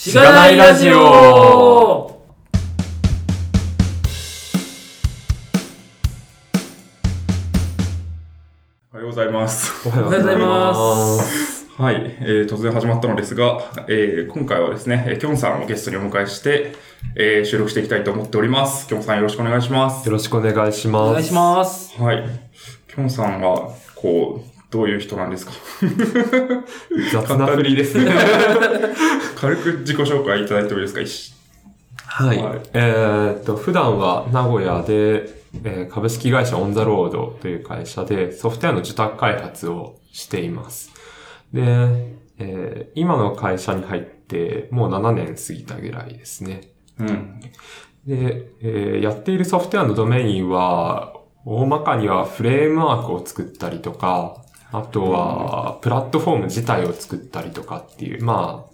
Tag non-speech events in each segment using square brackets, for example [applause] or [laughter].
しがないラジオおはようございます。おはようございます。はい、えー突然始まったのですが、えー今回はですね、えーきょんさんをゲストにお迎えして、えー収録していきたいと思っております。きょんさんよろしくお願いします。よろしくお願いします。お願いします。はい。きょんさんは、こう、どういう人なんですか？[laughs] 雑な振りですね。軽く自己紹介いただいてもいいですか？一はい。はいえーっと、普段は名古屋で、えー株式会社オンザロードという会社でソフトウェアの受託開発をしています。で、えー今の会社に入ってもう7年過ぎたぐらいですね。うん。で、えーやっているソフトウェアのドメインは、大まかにはフレームワークを作ったりとか、あとは、プラットフォーム自体を作ったりとかっていう、ま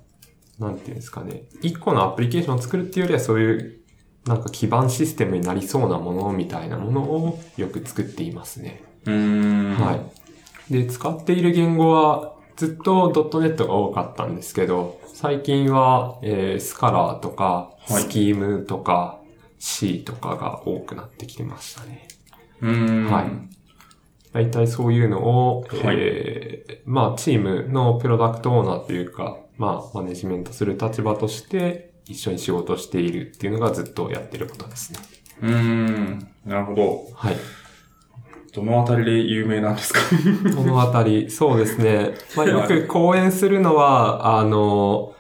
あ、なんていうんですかね。一個のアプリケーションを作るっていうよりはそういう、なんか基盤システムになりそうなものみたいなものをよく作っていますね。うーん。はい。で、使っている言語はずっと .NET が多かったんですけど、最近は、えースカラーとか、はいスキームとか、C とかが多くなってきてましたね。うーん。はい。大体そういうのを、はいえーまあ、チームのプロダクトオーナーというか、まあ、マネジメントする立場として、一緒に仕事しているっていうのがずっとやってることですね。うーん。なるほど。はい。どのあたりで有名なんですか？[laughs] このあたり、そうですね。まあ、よく講演するのは、あの、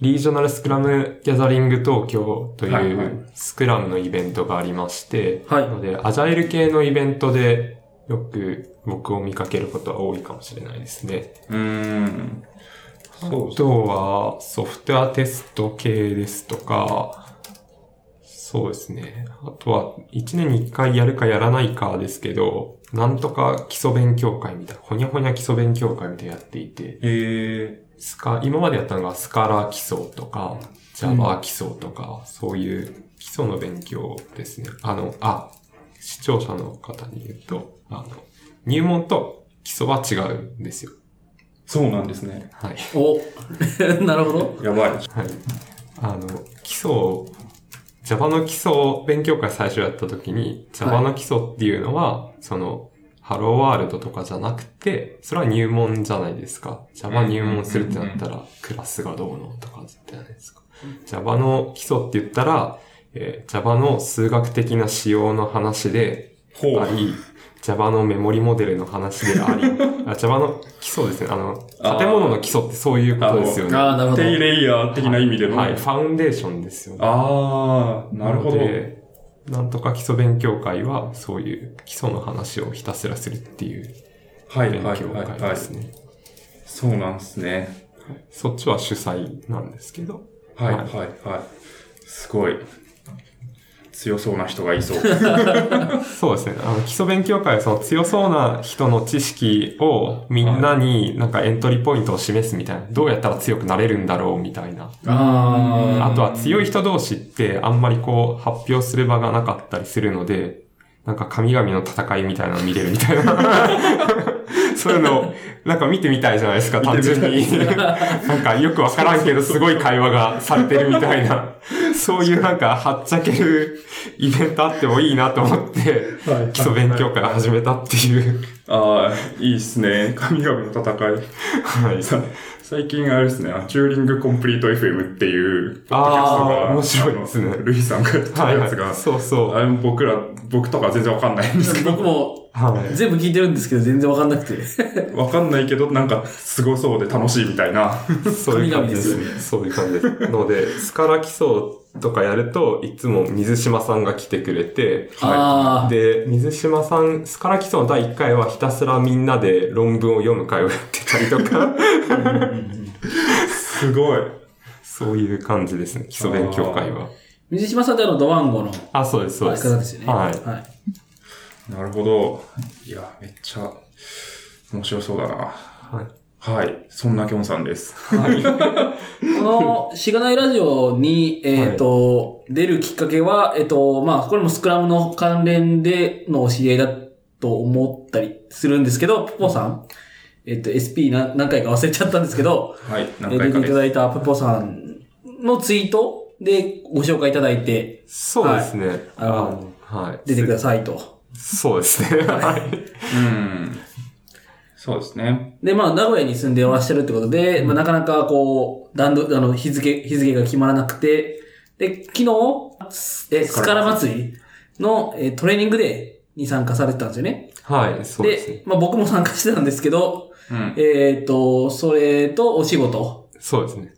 リージョナルスクラムギャザリング東京とはいはいいうスクラムのイベントがありまして、はいなので、アジャイル系のイベントでよく僕を見かけることは多いかもしれないですね。うーん。あとは、ソフトウェアテスト系ですとか、そうですね。あとは、1年に1回やるかやらないかですけど、なんとか基礎勉強会みたいな、ほにゃほにゃ基礎勉強会みたいなのやっていて、えスカ、今までやったのがスカラ基礎とか、Java 基礎とか、そういう基礎の勉強ですね。あの、あ、視聴者の方に言うと、あの、入門と基礎は違うんですよ。ー、そうなんですね。はい。お、[laughs] なるほど。やばい。はい。あの、基礎を、Java の基礎勉強会最初やった時に、Java の基礎っていうのは、その、ハローワールドとかじゃなくて、それは入門じゃないですか。Java 入門するってなったら、クラスがどうのとかじゃないですか。Java の基礎って言ったら、えー Java の数学的な仕様の話でほあり、Java のメモリモデルの話であり、[laughs] あ Java の基礎ですね。あの、建物の基礎ってそういうことですよね。ああ、なるほど。低レイヤー的な意味での。はい、ファウンデーションですよね。ああ、なるほど。なんとか基礎勉強会は、そういう基礎の話をひたすらするっていうはいはい勉強はいはい会で。すね。そうなんですね。そっちは主催なんですけど。ははいはいはい。すごい。強そうな人がいそう。[laughs] そうですね。あの、基礎勉強会はその強そうな人の知識をみんなになんかエントリーポイントを示すみたいな。どうやったら強くなれるんだろうみたいな。ああとは強い人同士ってあんまりこう発表する場がなかったりするので、なんか神々の戦いみたいなの見れるみたいな。[laughs] そういうのをなんか見てみたいじゃないですか、単純に。[laughs] なんかよくわからんけどすごい会話がされてるみたいな。そういうなんかはっちゃけるイベントあってもいいなと思って、基礎勉強会を始めたっていう。ああ、いいっすね。神々の戦い。はい。さ最近あれですね、チューリングコンプリート FM っていう、ポッドキャストが、面白いですねルイさんがやってたはい、はやつが、い。そうそう。あれも僕ら、僕とか全然わかんないんですけど、僕もはい。[laughs] 全部聞いてるんですけど全然わかんなくて。[laughs] わかんないけど、なんか、すごそうで楽しいみたいな。[laughs] そういう感じです神々ね。そういう感じです。ので、スカラ基礎とかやると、いつも水島さんが来てくれて、ああ、で、水島さん、スカラ基礎の第1回はひたすらみんなで論文を読む会をやってたりとか、すごい。そういう感じですね、基礎勉強会は。水島さんってあの、ドワンゴのあ、そうです、そうです。方ですよね。はい。はい。なるほど。いや、めっちゃ、面白そうだな。はい。はい。そんなきょんさんです。はい。[laughs] この、しがないラジオに、えっ、と、出るきっかけは、えっ、と、まあ、これもスクラムの関連でのお知り合いだと思ったりするんですけど、ポポさん、えっ、と、SP 何何回か忘れちゃったんですけど、はい。えー出ていた。だいたポポさんのツイートでご紹介いただいてそうですね。あのはい。出てくださいと。そうですね。はい。うん。そうですね。で、まあ、名古屋に住んでおらっしゃるってことで、まあ、なかなかこう、段取あの、日付、日付が決まらなくて、で、昨日、え、スカラ祭りの、えトレーニングデーに参加されてたんですよね。はい、そうですね。まあ、僕も参加してたんですけど、うん。えっ、と、それとお仕事そうですね。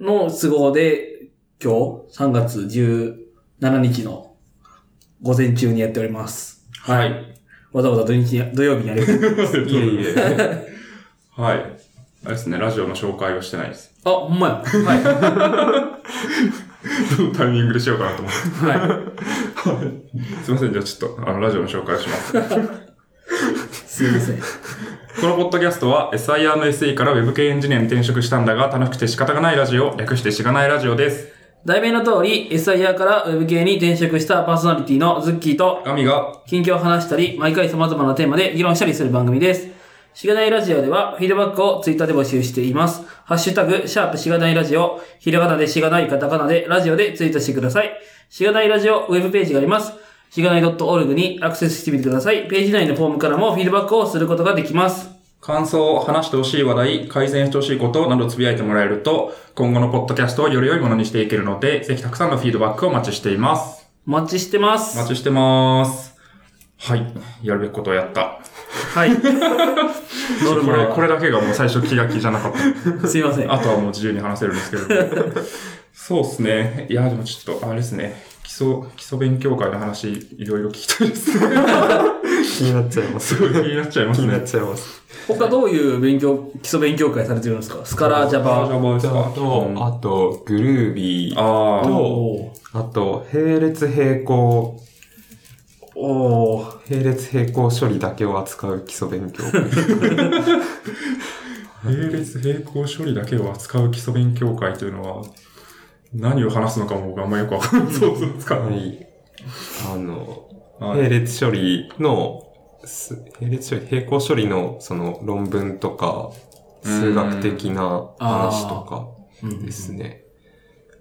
の都合で、今日、3月17日の午前中にやっております。はい。わざわざ土日に、土曜日にやる。[laughs] いえいえ。[laughs] はい。あれですね、ラジオの紹介をしてないです。あ、ほんまや。は [laughs] どのタイミングでしようかなと思って。い。はい。すいません、じゃあちょっと、あの、ラジオの紹介をします。すいません。このポッドキャストは SIR の SE から Web 系エンジニアに転職したんだが楽しくて仕方がないラジオ、略してしがないラジオです。題名の通り、SIR から Web 系に転職したパーソナリティのズッキーと、ガミが、近況を話したり、毎回様々なテーマで議論したりする番組です。しがないラジオでは、フィードバックをツイッターで募集しています。ハッシュタグ、シャープしがないラジオ、ひらがなでしがないカタカナでラジオでツイートしてください。しがないラジオウェブページがあります。しがない .org にアクセスしてみてください。ページ内のフォームからもフィードバックをすることができます。感想、話してほしい話題、改善してほしいことなどつぶやいてもらえると、今後のポッドキャストをより良いものにしていけるので、ぜひたくさんのフィードバックをお待ちしています。お待ちしてます。お待ちしてます。はい。やるべきことをやった。はい。[laughs] これ、これだけがもう最初気が気じゃなかった。すいません。あとはもう自由に話せるんですけど。[laughs] そうですね。いや、でもちょっと、あれですね。基礎、基礎勉強会の話、いろいろ聞きたいですね。[laughs] 気になっちゃいます。すごい気になっちゃいますね気になっ。ちゃいます。他どういう勉強、基礎勉強会されてるんですか？スカラー、ジャパ。Java ですかと、あと、グルービー、とあと、並列並行、おー並列並行処理だけを扱う基礎勉強会。[laughs] 並列並行処理だけを扱う基礎勉強会というのは、何を話すのかも僕あんまよくわかんない。想像つかない。はい。あの、はい並列処理の、す並列処理、並行処理のその論文とか、数学的な話とかうんですね。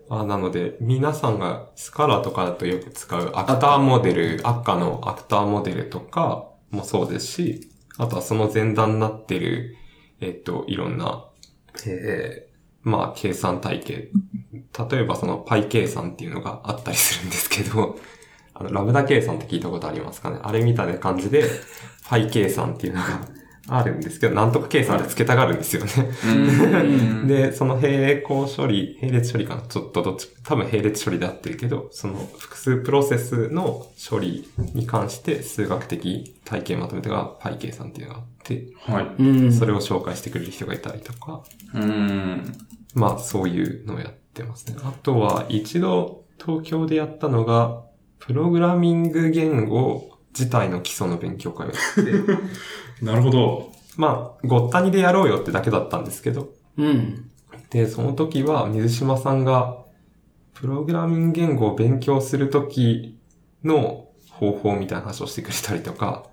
あなので、皆さんがスカラとかだとよく使うアクターモデル、アッカのアクターモデルとかもそうですし、あとはその前段になってる、えっと、いろんな、えー、まあ、計算体系。例えばその π 計算っていうのがあったりするんですけど、あの、ラムダ計算って聞いたことありますかね？あれみたいな感じで、π 計算っていうのがあるんですけど、なんとか計算で付けたがるんですよね。うん [laughs] で、その並行処理、並列処理かな？ちょっとどっち、多分並列処理で合ってるけど、その複数プロセスの処理に関して数学的体系まとめたが π 計算っていうのがあって、はい。うん。それを紹介してくれる人がいたりとか、うん。まあそういうのをやってますね。あとは一度東京でやったのが、プログラミング言語自体の基礎の勉強会をやって、[laughs] なるほど。まあ、ごったにでやろうよってだけだったんですけど、うん。で、その時は水島さんが、プログラミング言語を勉強する時の方法みたいな話をしてくれたりとか、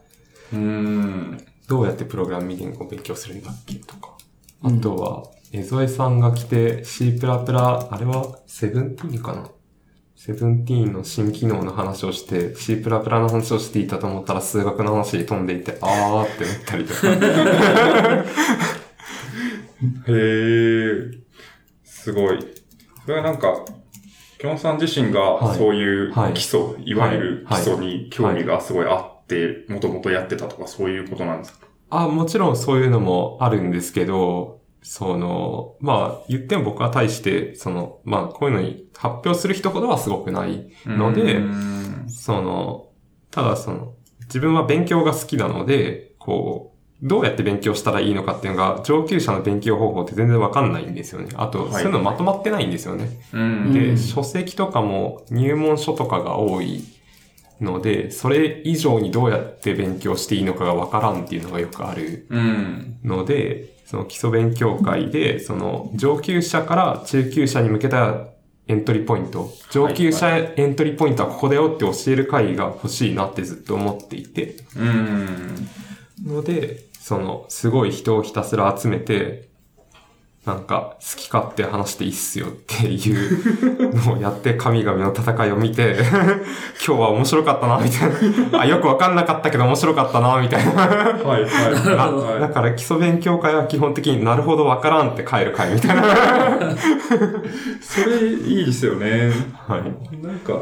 うん。どうやってプログラミング言語を勉強するんだっけとか。あうんとは、江添さんが来て C++、あれは17かな ?17 の新機能の話をして、C++ の話をしていたと思ったら数学の話に飛んでいて、あーってなったりとか。[laughs] へえ。すごい。それはなんか、きょんさん自身がはいそういうはい基礎、い、わゆる基はい礎に興味がすごいあって、もともとやってたとかそういうことなんですか？あ、もちろんそういうのもあるんですけど、その、まあ、言っても僕は対して、その、まあ、こういうのに発表する人ほどはすごくないので、うんその、ただその、自分は勉強が好きなので、こう、どうやって勉強したらいいのかっていうのが、上級者の勉強方法って全然わかんないんですよね。あと、はいそういうのまとまってないんですよね。うん。で、うん書籍とかも入門書とかが多いので、それ以上にどうやって勉強していいのかがわからんっていうのがよくあるうん。ので、その基礎勉強会で、その上級者から中級者に向けたエントリーポイント、上級者エントリーポイントはここだよって教える会が欲しいなってずっと思っていて、うん。ので、その、すごい人をひたすら集めて、なんか、好き勝手話していいっすよっていうのをやって、神々の戦いを見て、[laughs] 今日は面白かったな、みたいな。[laughs] あ、よくわかんなかったけど面白かったな、みたいな。はい、はい。あだから基礎勉強会は基本的になるほどわからんって帰る会みたいな。[laughs] それいいですよね。はい。なんか、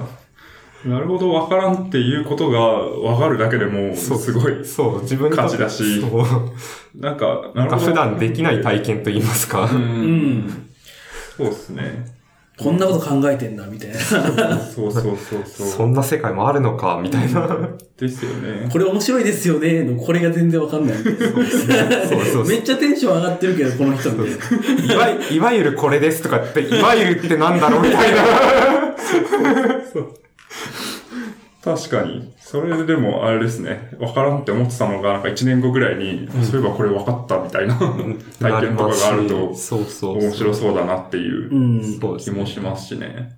なるほど、わからんっていうことがわかるだけでも、すごい、そう、自分価値だしそう。なんか、ななんかるほど。普段できない体験と言いますか。う。うんん。そうですね。こんなこと考えてんだ、みたいな。そうそうそうそう。そんな世界もあるのか、みたいな。ですよね。これ面白いですよね、の、これが全然わかんない。そうそうめっちゃテンション上がってるけど、この人いわいいわゆるこれですとかって、いわゆるってなんだろうみたいな。[laughs] [laughs] 確かに。それでも、あれですね。わからんって思ってたのが、なんか1年後ぐらいに、そういえばこれ分かったみたいな [laughs] 体験とかがあると、そうそう。面白そうだなっていう気もしますしね。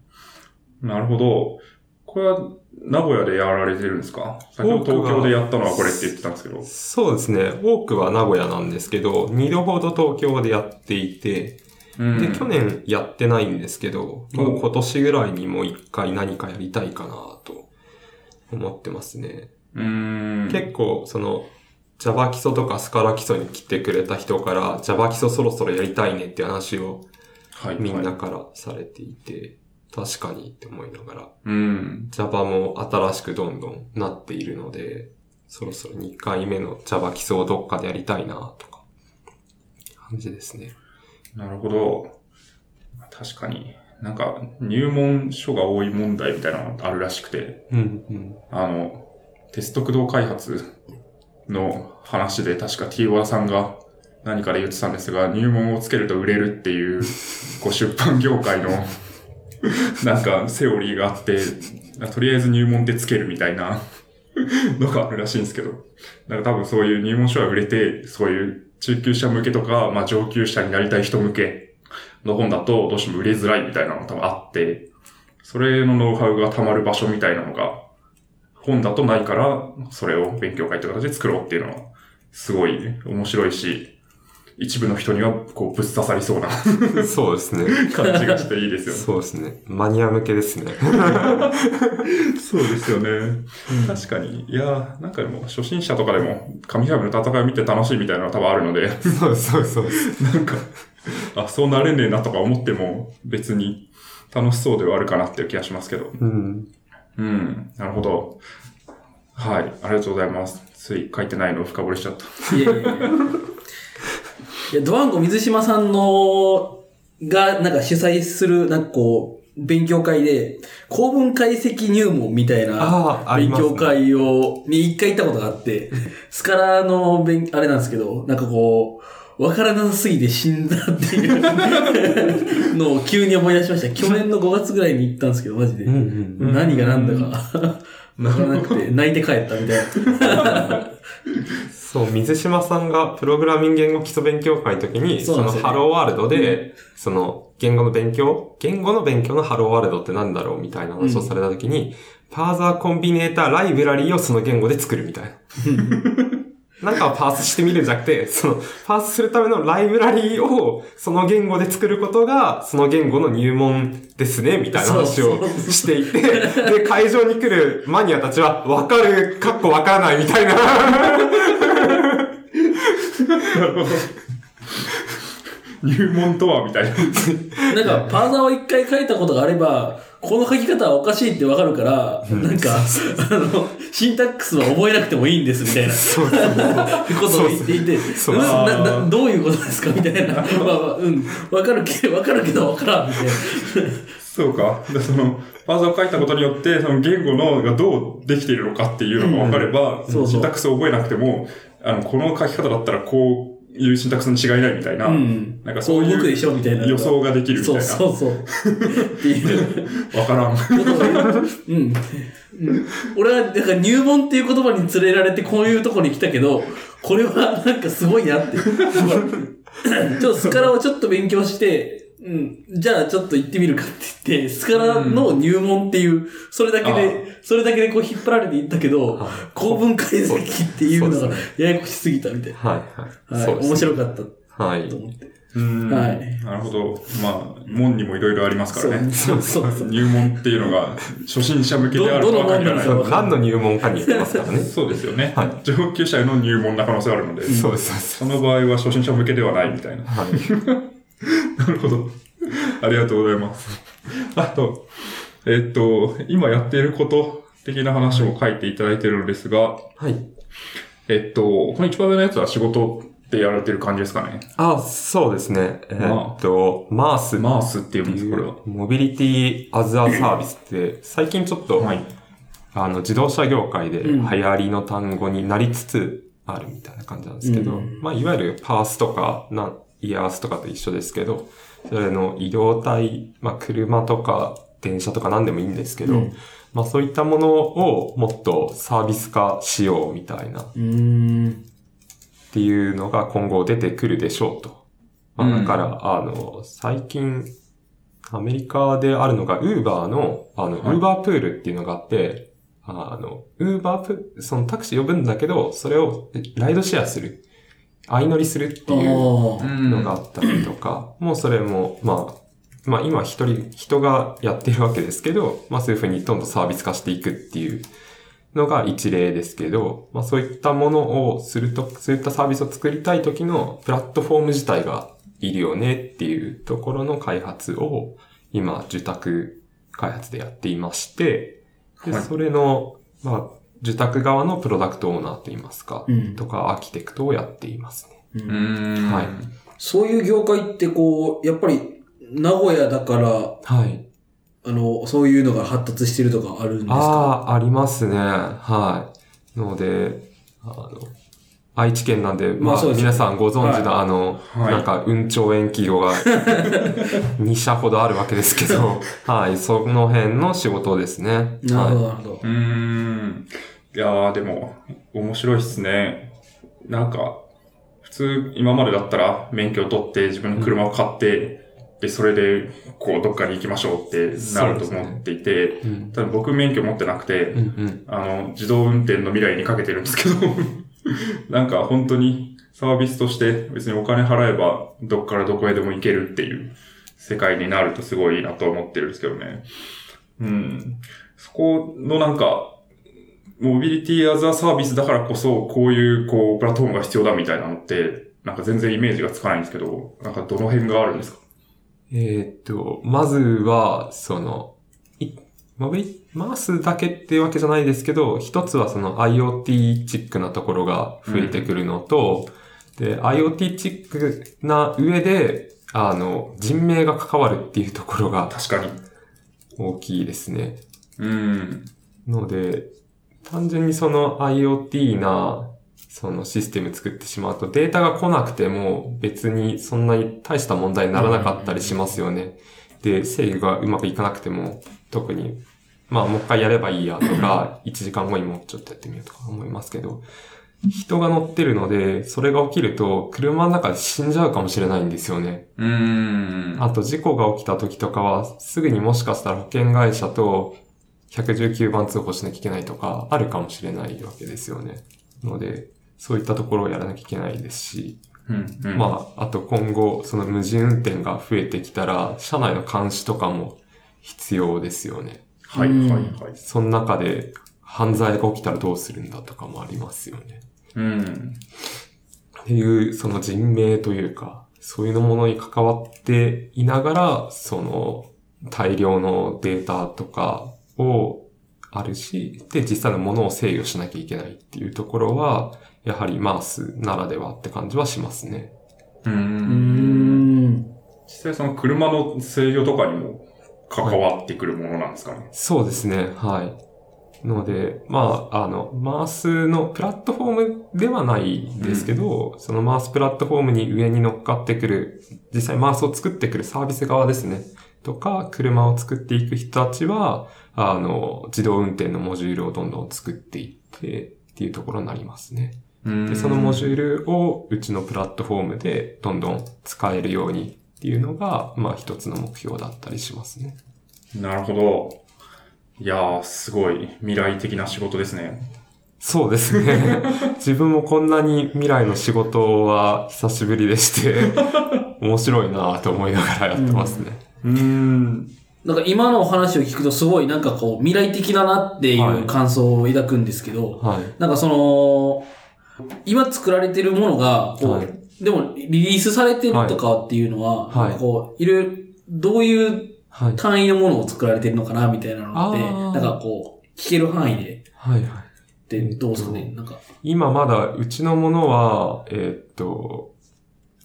なるほど。これは、名古屋でやられてるんですか？先ほど東京でやったのはこれって言ってたんですけど。そうですね。多くは名古屋なんですけど、二度ほど東京でやっていて、うんで、去年やってないんですけど、もう今年ぐらいにもう一回何かやりたいかなと思ってますね。結構、その、Java 基礎とかスカラ基礎に来てくれた人から Java 基礎そろそろやりたいねって話をはい。みんなはいからされていて、確かにって思いながら、うん。Java も新しくどんどんなっているので、そろそろ2回目の Java 基礎をどっかでやりたいなとか、感じですね。なるほど。確かに。なんか、入門書が多い問題みたいなのがあるらしくて、うん、うん。ああの、テスト駆動開発の話で確か T ワさんが何かで言ってたんですが、入門をつけると売れるっていう、こう出版業界の、[laughs] なんかセオリーがあって、とりあえず入門でつけるみたいなのがあるらしいんですけど、なんか多分そういう入門書が売れて、そういう中級者向けとか、まあ上級者になりたい人向けの本だとどうしても売れづらいみたいなのが多分あって、それのノウハウが溜まる場所みたいなのが本だとないから、それを勉強会という形で作ろうっていうのは、すごい面白いし、一部の人にはこうぶっ刺さりそうな [laughs] そうですね。感じがしていいですよね。そうですね。マニア向けですね。[laughs] そうですよね。確かに。いやーなんかでも、初心者とかでも、神々の戦いを見て楽しいみたいなのが多分あるので、そうそうそう。なんか、あ、そうなれねえなとか思っても、別に楽しそうではあるかなっていう気がしますけど。うん。うん、なるほど。はい、ありがとうございます。つい書いてないのを深掘りしちゃった。いやいやいや。いや、ドワンゴ水島さんの、が、なんか主催する、なんかこう、勉強会で、公文解析入門みたいな勉ます、ね。強会を、に一回行ったことがあって、スカラの勉、あれなんですけど、なんかこう、わからなさすぎて死んだっていう [laughs] のを急に思い出しました。去年の5月ぐらいに行ったんですけど、マジで。んうん。何が何だか、わからなくて、泣いて帰ったみたいな。[laughs] そう、水島さんがプログラミング言語基礎勉強会の時に、そねそうのハローワールドで、その言語の勉強、言語の勉強のハローワールドってなんだろうみたいな話をされた時に、パーザーコンビネーターライブラリーをその言語で作るみたいな。[laughs] なんかをパースしてみるんじゃなくて、その、パースするためのライブラリーをその言語で作ることが、その言語の入門ですね、みたいな話をしていて、で、会場に来るマニアたちは、わかる、かっこわからないみたいな。[laughs] なるほど。入門とはみたいな。なんか、パーザーを一回書いたことがあれば、この書き方はおかしいってわかるから、なんか、あの、シンタックスは覚えなくてもいいんですみたいなそう。[laughs] ことを言っていて、そうどういうことですかみたいな。まあまあ、うん、わかるけど、わかるけどわからんみたいな。そうか。で、その、パーザーを書いたことによって、その言語のがどうできているのかっていうのが分かれば、シンタックスを覚えなくても、あの、この書き方だったらこういうシンタックスに違いないみたいな、うん。なんかそういうこ動くでしょみたいな。予想ができるみたいな。そうそうそう。わからん。うん。うん俺は、なんか入門っていう言葉に連れられてこういうとこに来たけど、これはなんかすごいなって。[laughs] ちょっとスカラをちょっと勉強して、うん、じゃあちょっと行ってみるかって言って、スカラの入門っていう、それだけで、それだけでこう引っ張られていったけどはい、公文解析っていうのがややこしすぎたみたいな。はいはい。はい、そうです面白かったはいと。思って。うん。はいなるほど。まあ、門にもいろいろありますからね。そうそうそう。入門っていうのが初心者向けであるとは限らない。どどの門なの何の入門かによってますからね。そうですよね。はい上級者への入門な可能性があるので、そうそうです。その場合は初心者向けではないみたいな。はい。[laughs] なるほど。ありがとうございます。あと、えっと、今やっていること的な話も書いていただいているのですが、はい。えっと、この一番上のやつは仕事でやられてる感じですかね。あ、そうですね。えーっと、マース。マースっていうんです、これはう。モビリティアズアサービスって、最近ちょっと、はい。あの、自動車業界でうん流行りの単語になりつつあるみたいな感じなんですけど、うんまあ、いわゆるパースとか、な、イヤースとかと一緒ですけど、それの移動体、まあ、車とか電車とか何でもいいんですけど、うんまあ、そういったものをもっとサービス化しようみたいな、っ。ていうのが今後出てくるでしょうと。まあ、うんだから、あの、最近、アメリカであるのが、ウーバーの、あの、ウはいーバープールっていうのがあって、あの、ウーバープそのタクシー呼ぶんだけど、それをライドシェアする。相乗りするっていう。のがあったりとか、もうそれも、まあ、まあ今一人、人がやってるわけですけど、まあそういうふうにどんどんサービス化していくっていうのが一例ですけど、まあそういったものをすると、そういったサービスを作りたい時のプラットフォーム自体がいるよねっていうところの開発を今受託開発でやっていまして、ではいそれの、まあ受託側のプロダクトオーナーといいますか、うんとかアーキテクトをやっていますね。はいそういう業界ってこう、やっぱり名古屋だから、はい。あの、そういうのが発達してるとかあるんですか？ああ、ありますね。はい。ので、あの、愛知県なんで、まあ、まあそうですね皆さんご存知の、あの、はいなんか、運兆延期が [laughs] 2社ほどあるわけですけど、はい、その辺の仕事ですね。なるほど、はなるほどう。ーん。いやー、でも、面白いっすね。なんか、普通、今までだったら、免許を取って、自分の車を買って、で、それで、こう、どっかに行きましょうってなると思っていて、い。うん。ただ僕免許持ってなくて、うんうん。あの、自動運転の未来にかけてるんですけど、[laughs] なんか本当にサービスとして別にお金払えばどっからどこへでも行けるっていう世界になるとすごいいいなと思ってるんですけどね。うん。そこのなんか、モビリティアザサービスだからこそ、こういう、こう、プラットフォームが必要だみたいなのって、なんか全然イメージがつかないんですけど、なんかどの辺があるんですか？えーっと、まずは、その、いモビマースだけっていうわけじゃないですけど、一つはその IoT チックなところが増えてくるのと、で、IoT チックな上で、あの、人命が関わるっていうところが確かに。大きいですね。うん。ので、単純にその IoT な、そのシステム作ってしまうとデータが来なくても別にそんなに大した問題にならなかったりしますよね。で、制御がうまくいかなくても特に、まあもう一回やればいいやとか、[laughs] 1時間後にもうちょっとやってみようとか思いますけど、人が乗ってるので、それが起きると車の中で死んじゃうかもしれないんですよね。うーん。あと事故が起きた時とかは、すぐにもしかしたら保険会社と119番通報しなきゃいけないとか、あるかもしれないわけですよね。ので、そういったところをやらなきゃいけないですし、うん、うん。まあ、あと今後、その無人運転が増えてきたら、車内の監視とかも必要ですよね。はい、はい、はい。その中で犯罪が起きたらどうするんだとかもありますよね。うん。っていう、その人命というか、そういうものに関わっていながら、その大量のデータとかをあるし、で、実際のものを制御しなきゃいけないっていうところは、やはりマースならではって感じはしますね。う。うんーん。実際その車の制御とかにも関わってくるものなんですかね。そうですね、はい。ので、まあ、あの、マースのプラットフォームではないですけど、そのマースプラットフォームに上に乗っかってくる、実際マースを作ってくるサービス側ですね。とか、車を作っていく人たちは、あの、自動運転のモジュールをどんどん作っていって、っていうところになりますね。で、そのモジュールをうちのプラットフォームでどんどん使えるようにっていうのが、まあ一つの目標だったりしますね。なるほど。いやー、すごい未来的な仕事ですね。そうですね。[laughs] 自分もこんなに未来の仕事は久しぶりでして、面白いなと思いながらやってますね。うーん。なんか今のお話を聞くとすごいなんかこう未来的だなっていう感想を抱くんですけど、はい。なんかその、今作られてるものが、こう、はいでもリリースされてるとかっていうのは、はいこう、いろいろ、どういうはい。単位のものを作られてるのかなみたいなのって、なんかこう、聞ける範囲で、はい。はい。で、どうですかね？なんか。今まだうちのものは、えーっと、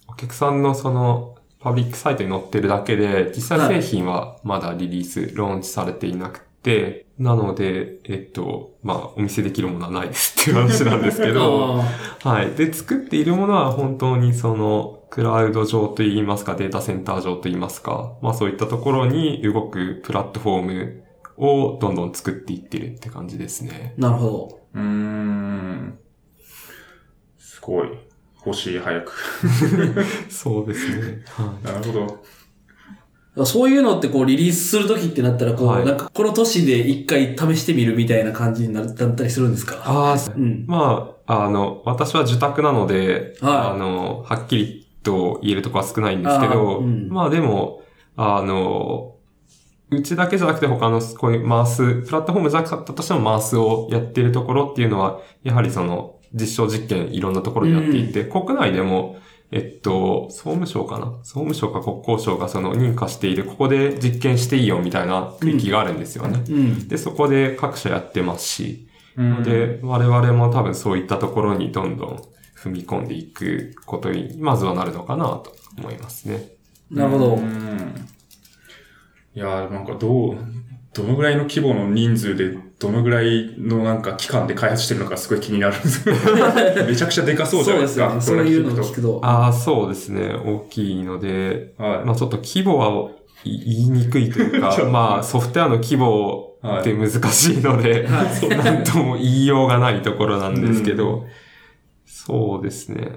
お客さんのその、パブリックサイトに載ってるだけで、実際製品はまだリリース、ローンチされていなくて、なので、えっと、まあ、お見せできるものはないですっていう話なんですけど、[laughs] あはい。で、作っているものは本当にその、クラウド上といいますか、データセンター上といいますか、まあそういったところに動くプラットフォームをどんどん作っていってるって感じですね。ーなるほうーん。すごい。欲しい、早く。[laughs] そうですね。はい。なるほど。ど。そういうのってこう、リリースするときってなったら、こう、はいなんか、この年で一回試してみるみたいな感じになったりするんですか？ああ、うん。まあ、あの、私は受託なので、はいあの、はっきりと言えるところは少ないんですけあど、ーうんまあでも、あの、うちだけじゃなくて他のこういうマース、プラットフォームじゃなかったとしてもマースをやってるところっていうのは、やはりその、実証実験いろんなところでやっていて、国内でも、えっと、総務省かな？総務省か国交省がその認可している、ここで実験していいよみたいな区域があるんですよね。うん。で、そこで各社やってますし、うんで、我々も多分そういったところにどんどん踏み込んでいくことに、まずはなるのかなと思いますね。なるほどう。んいやー、なんかどう、どのぐらいの規模の人数で、どのぐらいのなんか期間で開発してるのかすごい気になるんですけど。[laughs] めちゃくちゃでかそうじゃないですか。そうですよね。そういうのを聞くと。ああ、そうですね。大きいので、はい。まあちょっと規模は言いにくいというか、[laughs] まあソフトウェアの規模って難しいので、はいなんとも言いようがないところなんですけど、そうですね。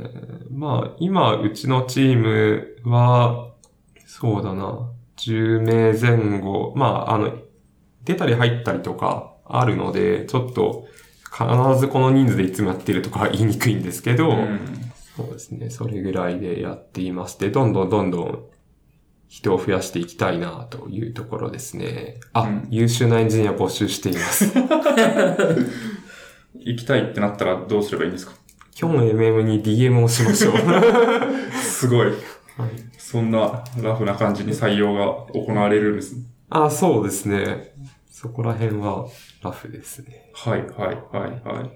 まあ今、うちのチームは、そうだな、10名前後、まああの、出たり入ったりとかあるので、ちょっと必ずこの人数でいつもやってるとかは言いにくいんですけど、うんそうですね。それぐらいでやっていまして、どんどんどんどん人を増やしていきたいなというところですね。あ、うん優秀なエンジニア募集しています。[laughs] 行きたいってなったらどうすればいいんですか？今日の MM に DM をしましょう。[laughs] すごい。はいそんなラフな感じに採用が行われるんですね。あ、そうですね。そこら辺はラフですね。はい、はい、はい、はい。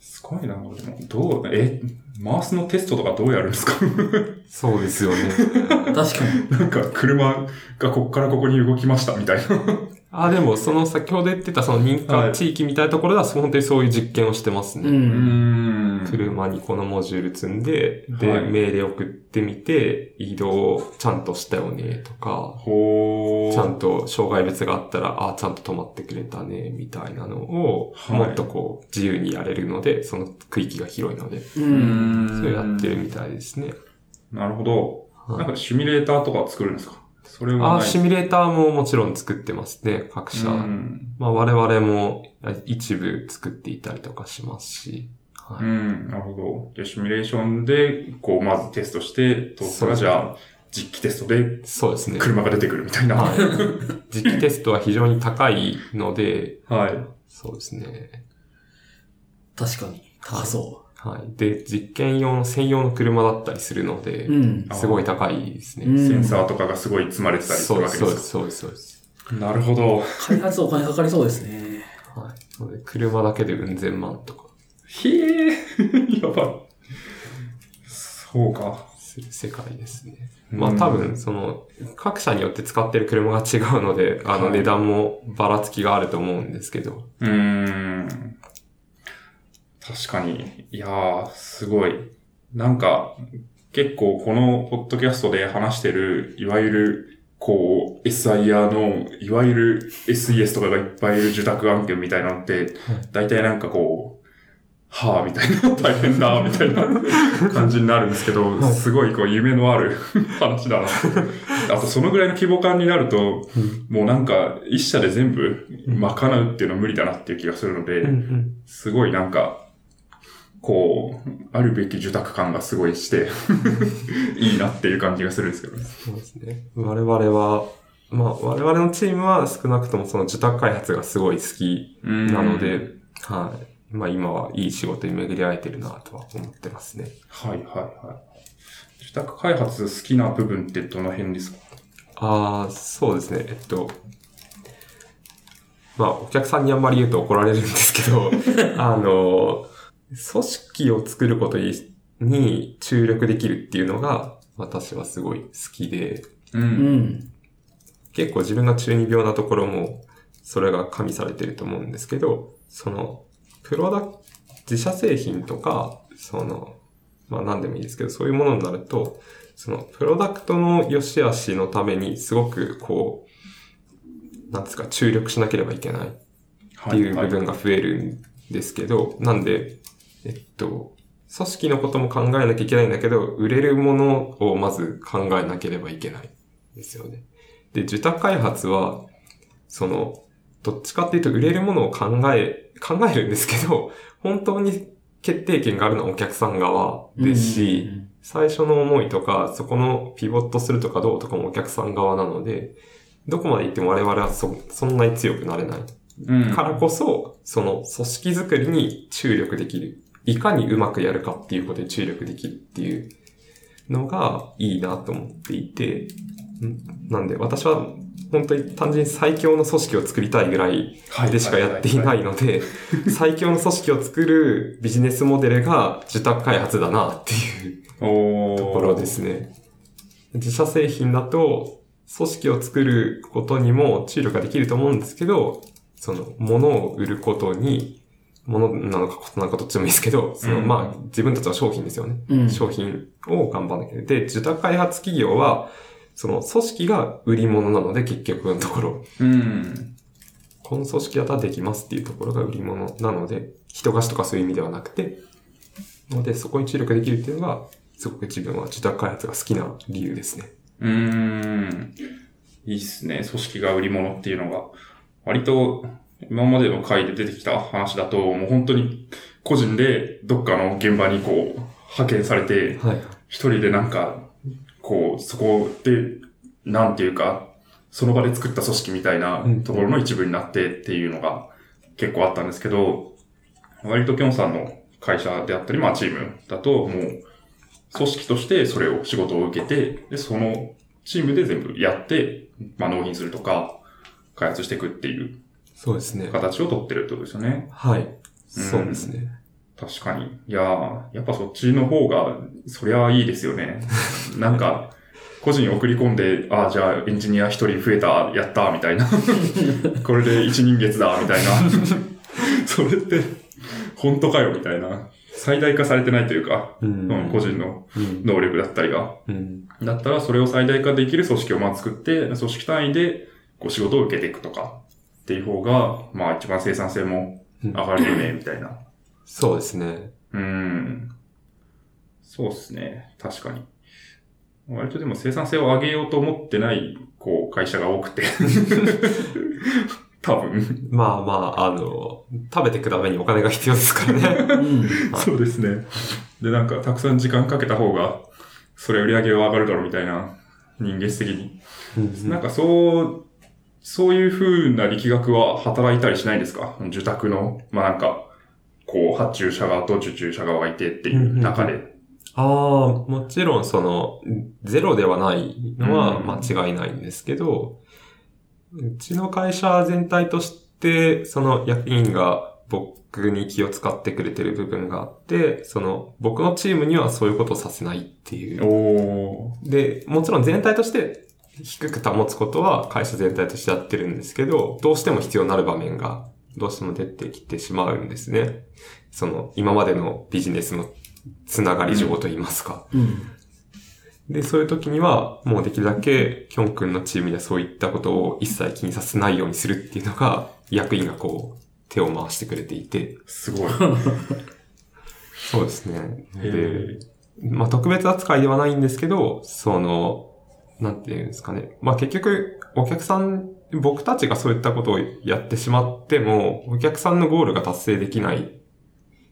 すごいな、でもどう、え、マウスのテストとかどうやるんですか？そうですよね。[laughs] 確かに。なんか車がこっからここに動きましたみたいな。[laughs] あ、でもその先ほど言ってたその認はい可地域みたいなところでは本当にそういう実験をしてますね。う。うんん。車にこのモジュール積んで、で、はい命令送ってみて、移動ちゃんとしたよねとか、ほー。ちゃんと障害物があったら、あちゃんと止まってくれたね、みたいなのを、はいもっとこう、自由にやれるので、その区域が広いので、う。うんんそれやってるみたいですね。なるほど。はいなんかシミュレーターとかは作るんですか？それはあ。シミュレーターももちろん作ってますね、各社。うん。まあ我々も一部作っていたりとかしますし。はいうん、なるほど。で、シミュレーションで、こう、まずテストして、通ったら、じゃあ、実機テストでそうですね。車が出てくるみたいな。ははい。[laughs] 実機テストは非常に高いので、い。そうですね。確かに。高そはい。で、実験用の専用の車だったりするのでう。、うん。すごい高いですね。うんセンサーとかがすごい積まれてたりするそうです、わけでそうですす、そうです、そうです。か。なるほど。開発お金かかりそうですね。はい。車だけでうん千万とかへえ、[laughs] やばい。そうか。世界ですね。うんまあ多分、その、各社によって使ってる車が違うので、あのはい値段もばらつきがあると思うんですけど、うーん。確かに。いやー、すごい。なんか、結構このポッドキャストで話してる、いわゆる、こう、SIR の、いわゆる SES とかがいっぱいいる受託案件みたいなのって、大体なんかこう、はぁ、みたいな、大変だ、[laughs] みたいな感じになるんですけど、すごいこう夢のある [laughs] 話だな。あとそのぐらいの規模感になると、もうなんか一社で全部賄うっていうのは無理だなっていう気がするので、すごいなんか、こう、あるべき受託感がすごいして、[laughs] いいなっていう感じがするんですけどね。そうですね。我々は、まあ、我々のチームは少なくともその受託開発がすごい好きなので、はい。まあ今はいい仕事に巡り合えてるなとは思ってますね。はいはいはい。受託開発好きな部分ってどの辺ですか？ああ、そうですね。えっと、まあ、お客さんにあんまり言うと怒られるんですけど、[laughs] あの、組織を作ることに注力できるっていうのが、私はすごい好きで、う。うんん。結構自分が中二病なところも、それが加味されてると思うんですけど、その、プロダク自社製品とか、その、まあ何でもいいですけど、そういうものになると、その、プロダクトの良し悪しのために、すごくこう、なんですか、注力しなければいけないっていう部分が増えるんですけど、なんで、えっと、組織のことも考えなきゃいけないんだけど、売れるものをまず考えなければいけないですよね。で、受託開発は、その、どっちかっていうと売れるものを考え、考えるんですけど、[laughs] 本当に決定権があるのはお客さん側ですし、最初の思いとか、そこのピボットするとかどうとかもお客さん側なので、どこまで行っても我々はそ、そんなに強くなれない。うん。からこそ、その組織づくりに注力できる。いかにうまくやるかっていうことに注力できるっていうのがいいなと思っていて、んなんで私は本当に単純に最強の組織を作りたいぐらいでしかやっていないので、最強の組織を作るビジネスモデルが受託開発だなっていうところですね。自社製品だと、組織を作ることにも注力ができると思うんですけど、その、物を売ることに、物なのかことなのかどっちでもいいですけど、その、うんまあ、自分たちは商品ですよね。うん。商品を頑張んなきゃいけない。で、受託開発企業は、その、組織が売り物なので、結局のところ。うん。この組織だったらできますっていうところが売り物なので、人貸しとかそういう意味ではなくて、ので、そこに注力できるっていうのが、すごく自分は受託開発が好きな理由ですね。うーん。いいっすね。組織が売り物っていうのが。割と、今までの回で出てきた話だと、もう本当に個人でどっかの現場にこう、派遣されて、はい。一人でなんか、こう、そこで、なんていうか、その場で作った組織みたいなうんところの一部になってっていうのが結構あったんですけど、割ときょんさんの会社であったり、まあチームだと、もう、組織としてそれを仕事を受けて、で、そのチームで全部やって、まあ納品するとか、開発していくっていうそうですね。形をとってるってことですよね。はい。そうですね。確かに。いやー、やっぱそっちの方が、そりゃいいですよね。[laughs] なんか、個人送り込んで、ああ、じゃあエンジニア一人増えた、やった、みたいな。[laughs] これで一人月だ、みたいな。[laughs] それって、本当かよ、みたいな。最大化されてないというか、うんうん個人のうん。能力だったりが。うん。だったら、それを最大化できる組織をまず作って、組織単位で、こう仕事を受けていくとか、っていう方が、まあ一番生産性も上がるよね、みたいな。そうですね。うーん。そうですね。確かに。割とでも生産性を上げようと思ってない、こう、会社が多くて。[laughs] 多分。まあまあ、あの、食べていくためにお金が必要ですからね。うん。[laughs] そうですね。で、なんか、たくさん時間かけた方が、それ売り上げは上がるだろうみたいな、人間質的に。なんかそう、そういう風な力学は働いたりしないんですか？受託の、まあなんか、こう、発注者側と受注者側がいてっていう中で。ああ、もちろんその、ゼロではないのはうん間違いないんですけど、うちの会社全体として、その役員が僕に気を使ってくれてる部分があって、その僕のチームにはそういうことをさせないっていう。で、もちろん全体として低く保つことは会社全体としてやってるんですけど、どうしても必要になる場面がどうしても出てきてしまうんですね。その今までのビジネスのつながり上といいますか。うん。で、そういう時には、もうできるだけ、キョン君のチームではそういったことを一切気にさせないようにするっていうのが、役員がこう、手を回してくれていて。すごい。[laughs] そうですね。へで、まあ特別扱いではないんですけど、その、なんていうんですかね。まあ結局、お客さん、僕たちがそういったことをやってしまっても、お客さんのゴールが達成できない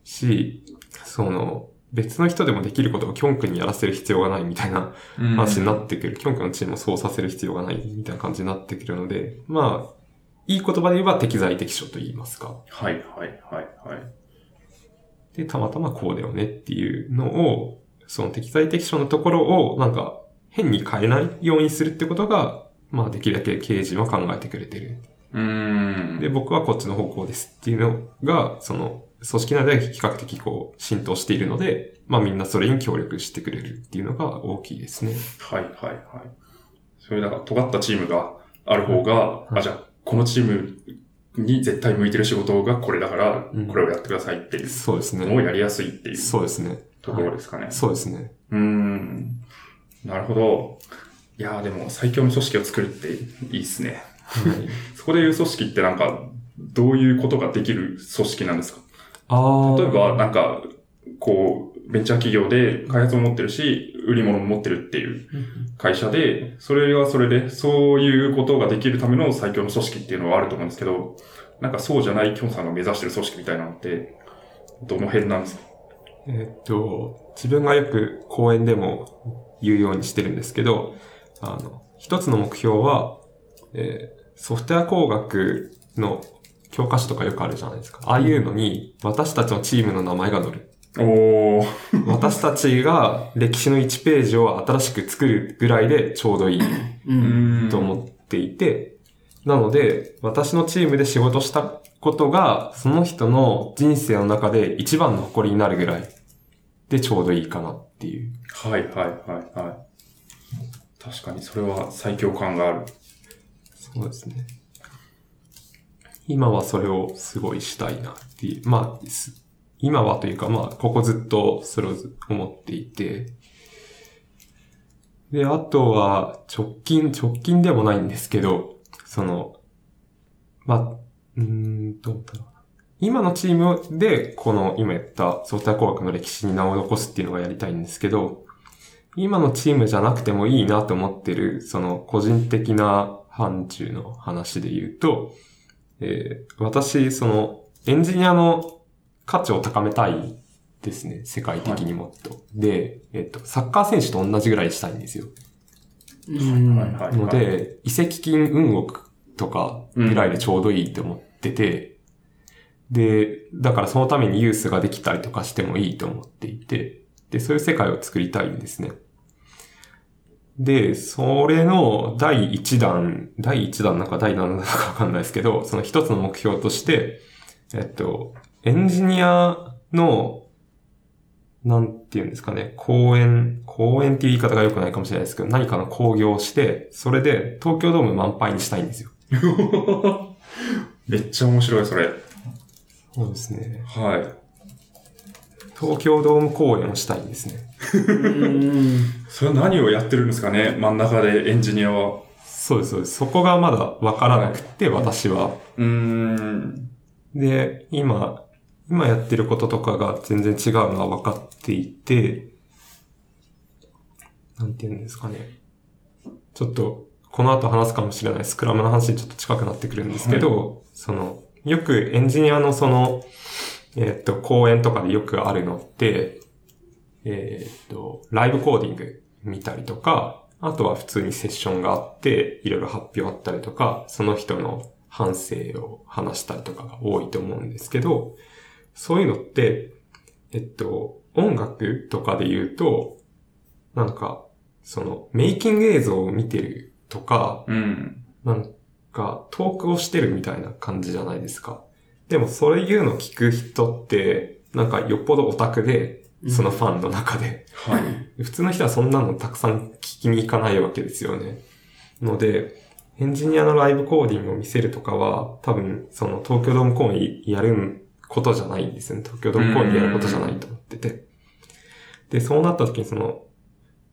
し、その、別の人でもできることをキョン君にやらせる必要がないみたいな話になってくる。キョン君のチームをそうさせる必要がないみたいな感じになってくるので、まあ、いい言葉で言えば適材適所と言いますか。はいはいはいはい。で、たまたまこうだよねっていうのを、その適材適所のところを、なんか、変に変えないようにするってことが、まあ、できるだけ経営陣は考えてくれてる。うーん。で、僕はこっちの方向ですっていうのが、その、組織内で比較的こう、浸透しているので、まあみんなそれに協力してくれるっていうのが大きいですね。はいはいはい。それだから尖ったチームがある方が、いあ、じゃあ、このチームに絶対向いてる仕事がこれだからうん、これをやってくださいっていうそうですのをね。やりやすいっていうそうですね。ところですかね。そうですね。うーん。なるほど。いやーでも最強の組織を作るっていいですね。はい、[laughs] そこでいう組織ってなんか、どういうことができる組織なんですか？ああ。例えば、なんか、こう、ベンチャー企業で開発を持ってるし、売り物も持ってるっていう会社で、それはそれで、そういうことができるための最強の組織っていうのはあると思うんですけど、なんかそうじゃないキョンさんが目指してる組織みたいなのって、どの辺なんですか？えっと、自分がよく講演でも言うようにしてるんですけど、あの、一つの目標は、えーソフトウェア工学の教科書とかよくあるじゃないですか。ああいうのに、私たちのチームの名前が載る。おー。[laughs] 私たちが歴史の1ページを新しく作るぐらいでちょうどいいうん。と思っていて、なので、私のチームで仕事したことが、その人の人生の中で一番の誇りになるぐらいでちょうどいいかなっていう。はいはいはいはい。確かにそれは最強感がある。そうですね。今はそれをすごいしたいなっていう。まあ、今はというか、まあ、ここずっとそれを思っていて。で、あとは、直近、直近でもないんですけど、その、まあ、うん、どうだろう。今のチームで、この今言ったソフトウェア工学の歴史に名を残すっていうのがやりたいんですけど、今のチームじゃなくてもいいなと思ってる、その個人的な範疇の話で言うと、えー私、その、エンジニアの価値を高めたいですね。世界的にもっと。で、えっ、と、サッカー選手と同じぐらいしたいんですよ。うん。はいはいはい。ので、移籍金運億とかぐらいでちょうどいいと思ってて、で、だからそのためにユースができたりとかしてもいいと思っていて、で、そういう世界を作りたいんですね。で、それの第一弾、第一弾なんか第何弾かわかんないですけど、その一つの目標として、えっと、エンジニアの、なんて言うんですかね、公演、公演っていう言い方が良くないかもしれないですけど、何かの興行をして、それで東京ドーム満杯にしたいんですよ。[laughs] めっちゃ面白い、それ。そうですね。はい。東京ドーム公演をしたいんですね。うん。それは何をやってるんですかね？真ん中でエンジニアは。そうです、そうです。そこがまだわからなくて、私は。うーん。で、今、今やってることとかが全然違うのは分かっていて、なんて言うんですかね。ちょっと、この後話すかもしれないスクラムの話にちょっと近くなってくるんですけど、その、よくエンジニアのその、えーっと、講演とかでよくあるのって、えーっと、ライブコーディング見たりとか、あとは普通にセッションがあって、いろいろ発表あったりとか、その人の反省を話したりとかが多いと思うんですけど、そういうのって、えっと、音楽とかで言うと、なんか、その、メイキング映像を見てるとか、うん。なんか、トークをしてるみたいな感じじゃないですか。でも、それ言うの聞く人って、なんか、よっぽどオタクで、そのファンの中で。はい。[laughs] 普通の人はそんなのたくさん聞きに行かないわけですよね。ので、エンジニアのライブコーディングを見せるとかは、多分、その東京ドーム公演やることじゃないんですよね。東京ドーム公演でやることじゃないと思ってて。で、そうなった時にその、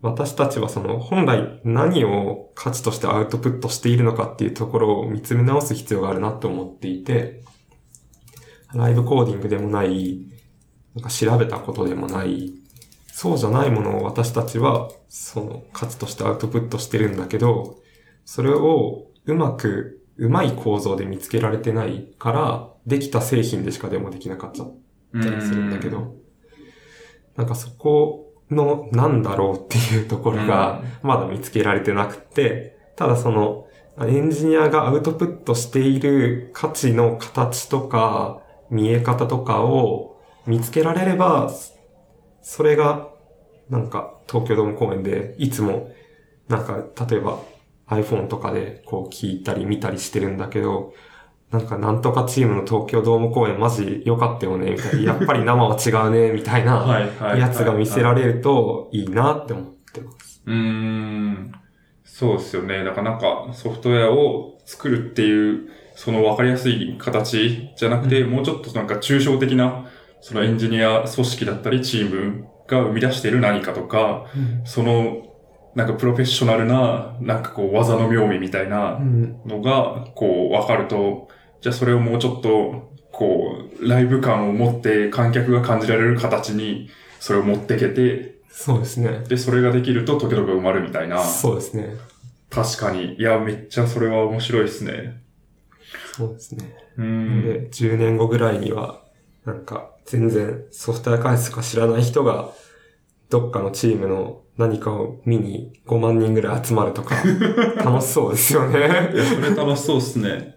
私たちはその、本来何を価値としてアウトプットしているのかっていうところを見つめ直す必要があるなと思っていて、ライブコーディングでもない、なんか調べたことでもない、そうじゃないものを私たちは、その価値としてアウトプットしてるんだけど、それをうまく、うまい構造で見つけられてないから、できた製品でしかでもできなかったりするんだけど、なんかそこのなんだろうっていうところがまだ見つけられてなくて、ただそのエンジニアがアウトプットしている価値の形とか見え方とかを見つけられれば、それがなんか東京ドーム公演でいつもなんか例えば iPhone とかでこう聞いたり見たりしてるんだけど、なんかなんとかチームの東京ドーム公演マジ良かったよね、みたいな。やっぱり生は違うね、[laughs] みたいなやつが見せられるといいなって思ってます。うーん。そうですよね。だからなんかソフトウェアを作るっていう、その分かりやすい形じゃなくて、もうちょっとなんか抽象的な、そのエンジニア組織だったりチームが生み出している何かとか、その、なんかプロフェッショナルな、なんかこう技の妙味みたいなうん。のが、こう分かると、じゃあそれをもうちょっと、こう、ライブ感を持って観客が感じられる形に、それを持ってけて、そうですね。で、それができると時々埋まるみたいな。そうですね。確かに。いや、めっちゃそれは面白いですね。そうですね。うん。で、10年後ぐらいには、なんか、全然ソフトウェア開発とか知らない人が、どっかのチームの何かを見に5万人ぐらい集まるとか、[laughs] 楽しそうですよいね。や、それ楽しそうですね。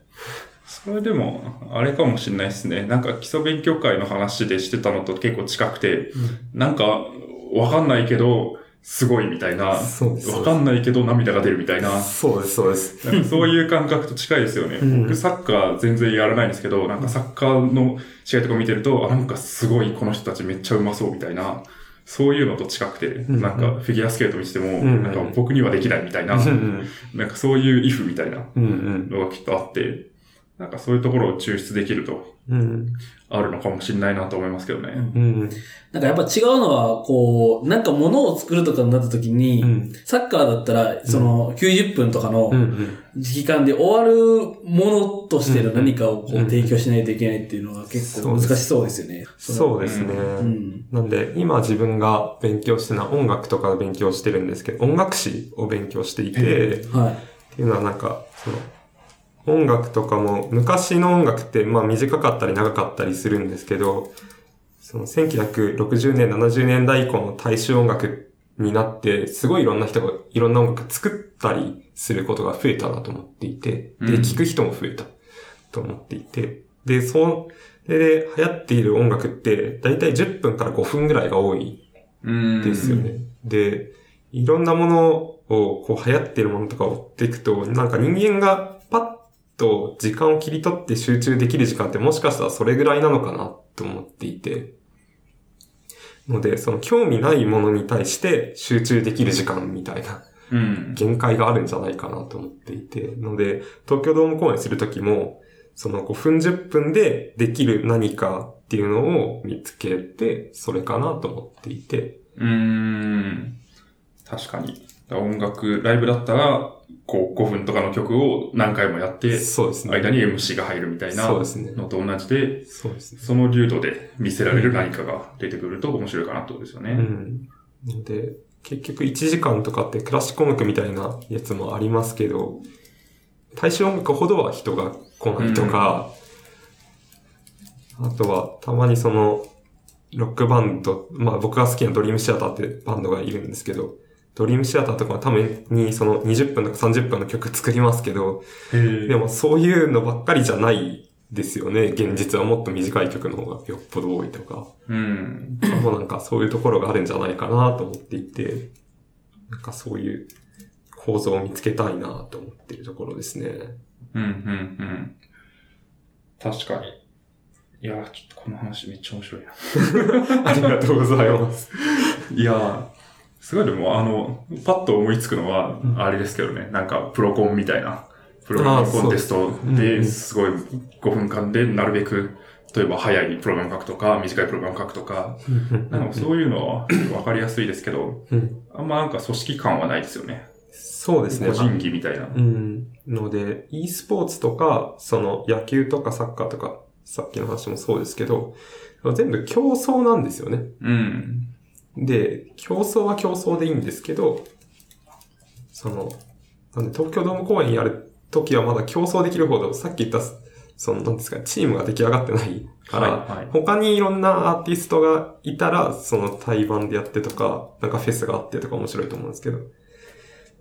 それでも、あれかもしれないですね。なんか基礎勉強会の話でしてたのと結構近くて、なんか、わかんないけど、すごいみたいな。そうですわかんないけど涙が出るみたいな。そうです、そうです。なんかそういう感覚と近いですよね。うん僕サッカー全然やらないんですけど、なんかサッカーの試合とか見てると、あ、なんかすごいこの人たちめっちゃうまそうみたいな、そういうのと近くて、んなんかフィギュアスケート見てても、んなんか僕にはできないみたいな、うんなんかそういうイフみたいなうん。のがきっとあって、なんかそういうところを抽出できると、うん。あるのかもしれないなと思いますけどね。うん。なん。かやっぱ違うのは、こう、なん。か物を作るとかになった時に、うん。サッカーだったら、その90分とかの。時間で終わるものとしての何かをこう提供しないといけないっていうのが結構難しそうですよね。そうですね。なん。で、今自分が勉強してるのは音楽とか勉強してるん。ですけど、音楽史を勉強していて、はい。っていうのはなん。か、その、音楽とかも、昔の音楽って、まあ短かったり長かったりするんですけど、その1960年、70年代以降の大衆音楽になって、すごいいろんな人がいろんな音楽作ったりすることが増えたなと思っていて、で、うん聴く人も増えたと思っていて、で、そう、で、流行っている音楽って、だいたい10分から5分ぐらいが多いうんですよね。で、いろんなものを、こう流行ってるものとかを追っていくと、なんか人間がと時間を切り取って集中できる時間ってもしかしたらそれぐらいなのかなと思っていて。ので、その興味ないものに対して集中できる時間みたいなうん。限界があるんじゃないかなと思っていて。ので、東京ドーム公演するときも、その5分10分でできる何かっていうのを見つけて、それかなと思っていて。うーん。確かに。音楽、ライブだったら、こう5分とかの曲を何回もやって、そうですね。間に MC が入るみたいなそうですね。のと同じで、そうですね。その流度で見せられる何かが出てくると面白いかなってことですよね。うん。ので、結局1時間とかってクラシック音楽みたいなやつもありますけど、大衆音楽ほどは人が来ないとか、あとはたまにその、ロックバンド、まあ僕が好きなドリームシアターってバンドがいるんですけど、ドリームシアターとかはためにその20分とか30分の曲作りますけど、へでもそういうのばっかりじゃないですよね。現実はもっと短い曲の方がよっぽど多いとか。うん。もうなんかそういうところがあるんじゃないかなと思っていて、なんかそういう構造を見つけたいなと思っているところですね。うん、うん、うん。確かに。いやー、ちょっとこの話めっちゃ面白いな。[laughs] [laughs] ありがとうございます。いやー、すごいでも、あの、パッと思いつくのは、あれですけどね、なんか、プロコンみたいな、プロコンテストで、ですすごい5分間でなるべく、例えば早いプログラム書くとか、短いプログラム書くとか、なんかそういうのはわかりやすいですけど、うんあんまなんか組織感はないですよね。そうですね。個人技みたいな。うん。ので、e スポーツとか、その野球とかサッカーとか、さっきの話もそうですけど、全部競争なんですよね。うん。で、競争は競争でいいんですけど、その、なんで東京ドーム公演やるときはまだ競争できるほど、さっき言ったその、なんですか、チームが出来上がってないから、はいはい他にいろんなアーティストがいたら、その対バンでやってとか、なんかフェスがあってとか面白いと思うんですけど。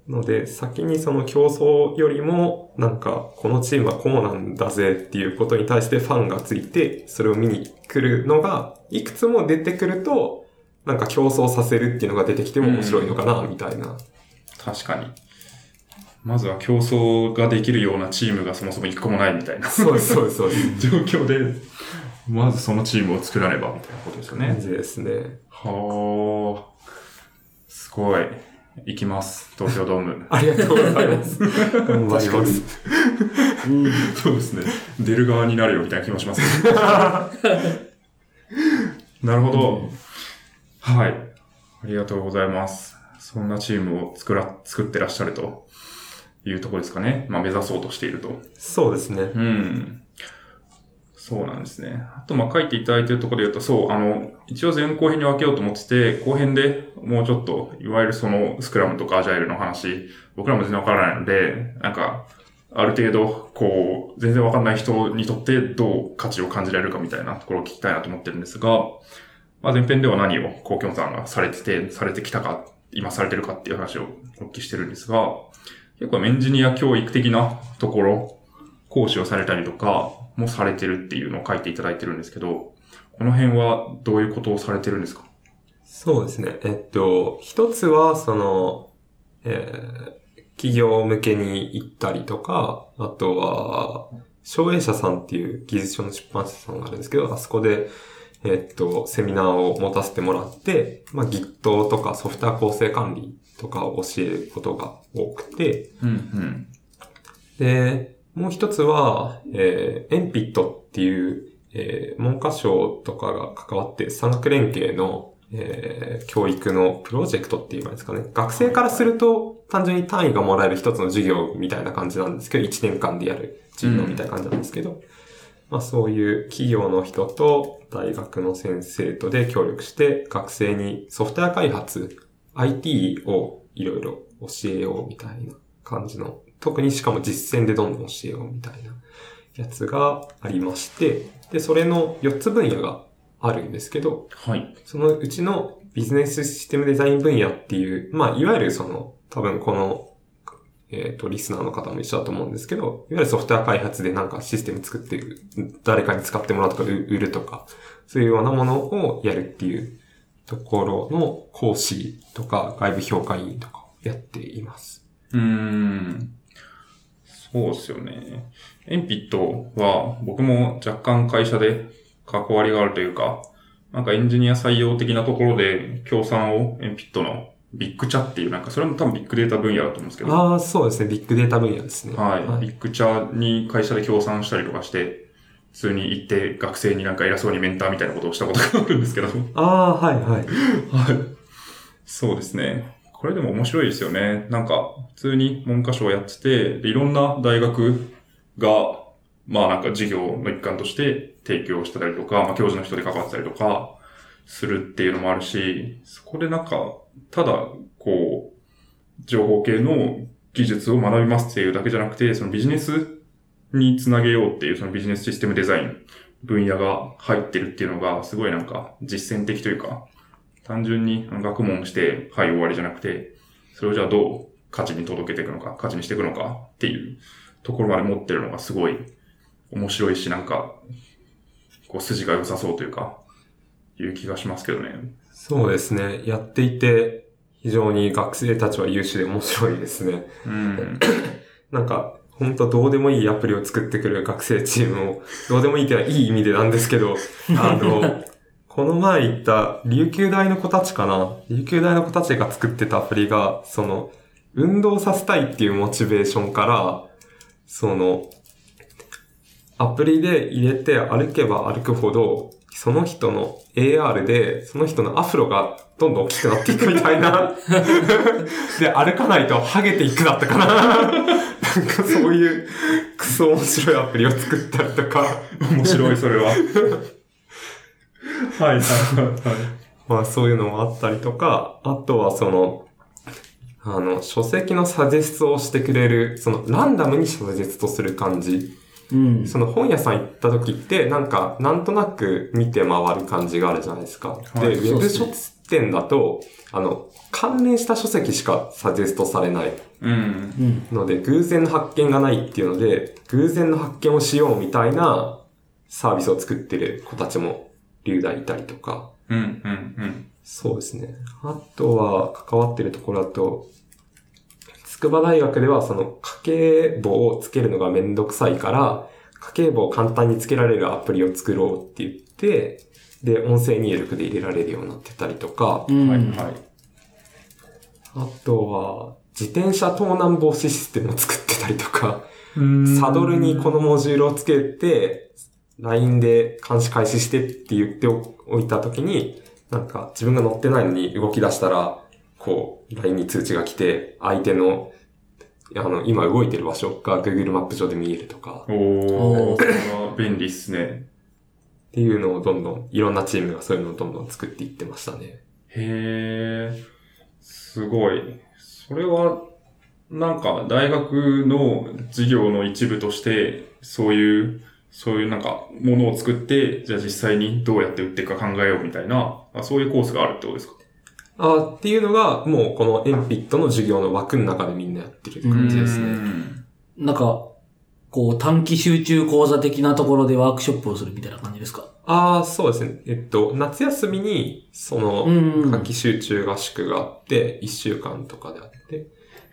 ので、先にその競争よりも、なんか、このチームはこうなんだぜっていうことに対してファンがついて、それを見に来るのが、いくつも出てくると、なんか競争させるっていうのが出てきても面白いのかな、みたいな。確かに。まずは競争ができるようなチームがそもそも一個もないみたいなそうです、そうです、そうです。[laughs] 状況で、まずそのチームを作らねばみたいなことですよね。感じですね。はあ。すごい。行きます。東京ドーム。[laughs] ありがとうございます。頑張ります。[laughs] そうですね。出る側になるよみたいな気もしますね。なるほど。はい。ありがとうございます。そんなチームを作ら、作ってらっしゃるというところですかね。まあ目指そうとしていると。そうですね。うん。そうなんですね。あと、まあ、書いていただいているところで言うと、そう、あの、一応前後編に分けようと思ってて、後編でもうちょっと、いわゆるその、スクラムとかアジャイルの話、僕らも全然わからないので、なんか、ある程度、こう、全然わかんない人にとってどう価値を感じられるかみたいなところを聞きたいなと思ってるんですが、まあ、前編では何を、コウキョンさんがされてて、されてきたか、今されてるかっていう話をお聞きしてるんですが、結構エンジニア教育的なところ、講師をされたりとかもされてるっていうのを書いていただいてるんですけど、この辺はどういうことをされてるんですか？そうですね。えっと、一つは、その、えー企業向けに行ったりとか、あとは、省営者さんっていう技術書の出版社さんがあるんですけど、あそこで、えっと、セミナーを持たせてもらって、まあ、Git とかソフトウェア構成管理とかを教えることが多くて、うん、うん。で、もう一つは、えー、エンピットっていう、えー、文科省とかが関わって産学連携の、えー、教育のプロジェクトって言えばいいんですかね。学生からすると単純に単位がもらえる一つの授業みたいな感じなんですけど、1年間でやる授業みたいな感じなんですけど、まあそういう企業の人と大学の先生とで協力して学生にソフトウェア開発、IT をいろいろ教えようみたいな感じの、特にしかも実践でどんどん教えようみたいなやつがありまして、で、それの4つ分野があるんですけど、はい。そのうちのビジネスシステムデザイン分野っていう、まあ、いわゆるその、多分この、えっ、と、リスナーの方も一緒だと思うんですけど、いわゆるソフトウェア開発でなんかシステム作ってる、誰かに使ってもらうとか、売るとか、そういうようなものをやるっていうところの講師とか外部評価委員とかやっています。うーん。そうですよね。エンピットは僕も若干会社で関わりがあるというか、なんかエンジニア採用的なところで協賛をエンピットのビッグチャっていう、なんかそれも多分ビッグデータ分野だと思うんですけど、ああ、そうですね。ビッグデータ分野ですね。はい。ビッグチャに会社で協賛したりとかして、普通に行って学生になんか偉そうにメンターみたいなことをしたことがあるんですけど。ああ、はいはい。はい。そうですね。これでも面白いですよね。なんか、普通に文科省やってて、でいろんな大学が、まあなんか授業の一環として提供してたりとか、まあ教授の人で関わってたりとか、するっていうのもあるし、そこでなんか、ただ、こう、情報系の技術を学びますっていうだけじゃなくて、そのビジネスにつなげようっていう、そのビジネスシステムデザイン分野が入ってるっていうのが、すごいなんか実践的というか、単純に学問して、はい終わりじゃなくて、それをじゃあどう価値に届けていくのか、価値にしていくのかっていうところまで持ってるのがすごい面白いし、なんか、こう筋が良さそうというか、いう気がしますけどね。そうですね。やっていて、非常に学生たちは優秀で面白いですね。うん。[laughs] なんか、本当どうでもいいアプリを作ってくる学生チームを、どうでもいいってのはいい意味でなんですけど、[laughs] あの、この前言った琉球大の子たちかな？琉球大の子たちが作ってたアプリが、その、運動させたいっていうモチベーションから、その、アプリで入れて歩けば歩くほど、その人の AR で、その人のアフロがどんどん大きくなっていくみたいな。[laughs] で、歩かないとハゲていくだったかな。なんかそういうクソ面白いアプリを作ったりとか。面白い、それは。[laughs] はい、はい、はい。まあそういうのもあったりとか、あとはその、あの、書籍のサジェストをしてくれる、そのランダムにサジェストする感じうん。その本屋さん行った時って、なんか、なんとなく見て回る感じがあるじゃないですか。で、はいウェブ書店だと、あの、関連した書籍しかサジェストされないうん。うん。ので、偶然の発見がないっていうので、偶然の発見をしようみたいなサービスを作ってる子たちも、流大いたりとか、うん。うん。うん。そうですね。あとは、関わってるところだと、筑波大学ではその家計簿をつけるのがめんどくさいから、家計簿を簡単につけられるアプリを作ろうって言って、で、音声入力で入れられるようになってたりとか、うん。はい。はい。あとは、自転車盗難防止システムを作ってたりとか、サドルにこのモジュールをつけて、LINE で監視開始してって言っておいたときに、なんか自分が乗ってないのに動き出したら、こう、LINE に通知が来て、相手の、あの、今動いてる場所が Google マップ上で見えるとか、おおーー、それは便利っすね。っていうのをどんどん、いろんなチームがそういうのをどんどん作っていってましたね。へー、すごい。それは、なんか、大学の授業の一部として、そういう、そういうなんか、ものを作って、じゃあ実際にどうやって売っていくか考えようみたいな、あそういうコースがあるってことですか？あっていうのが、もうこのエンピットの授業の枠の中でみんなやってる感じですね。うんなんか、こう短期集中講座的なところでワークショップをするみたいな感じですか？ああ、そうですね。えっと、夏休みに、その、うん夏季集中合宿があって、1週間とかであって、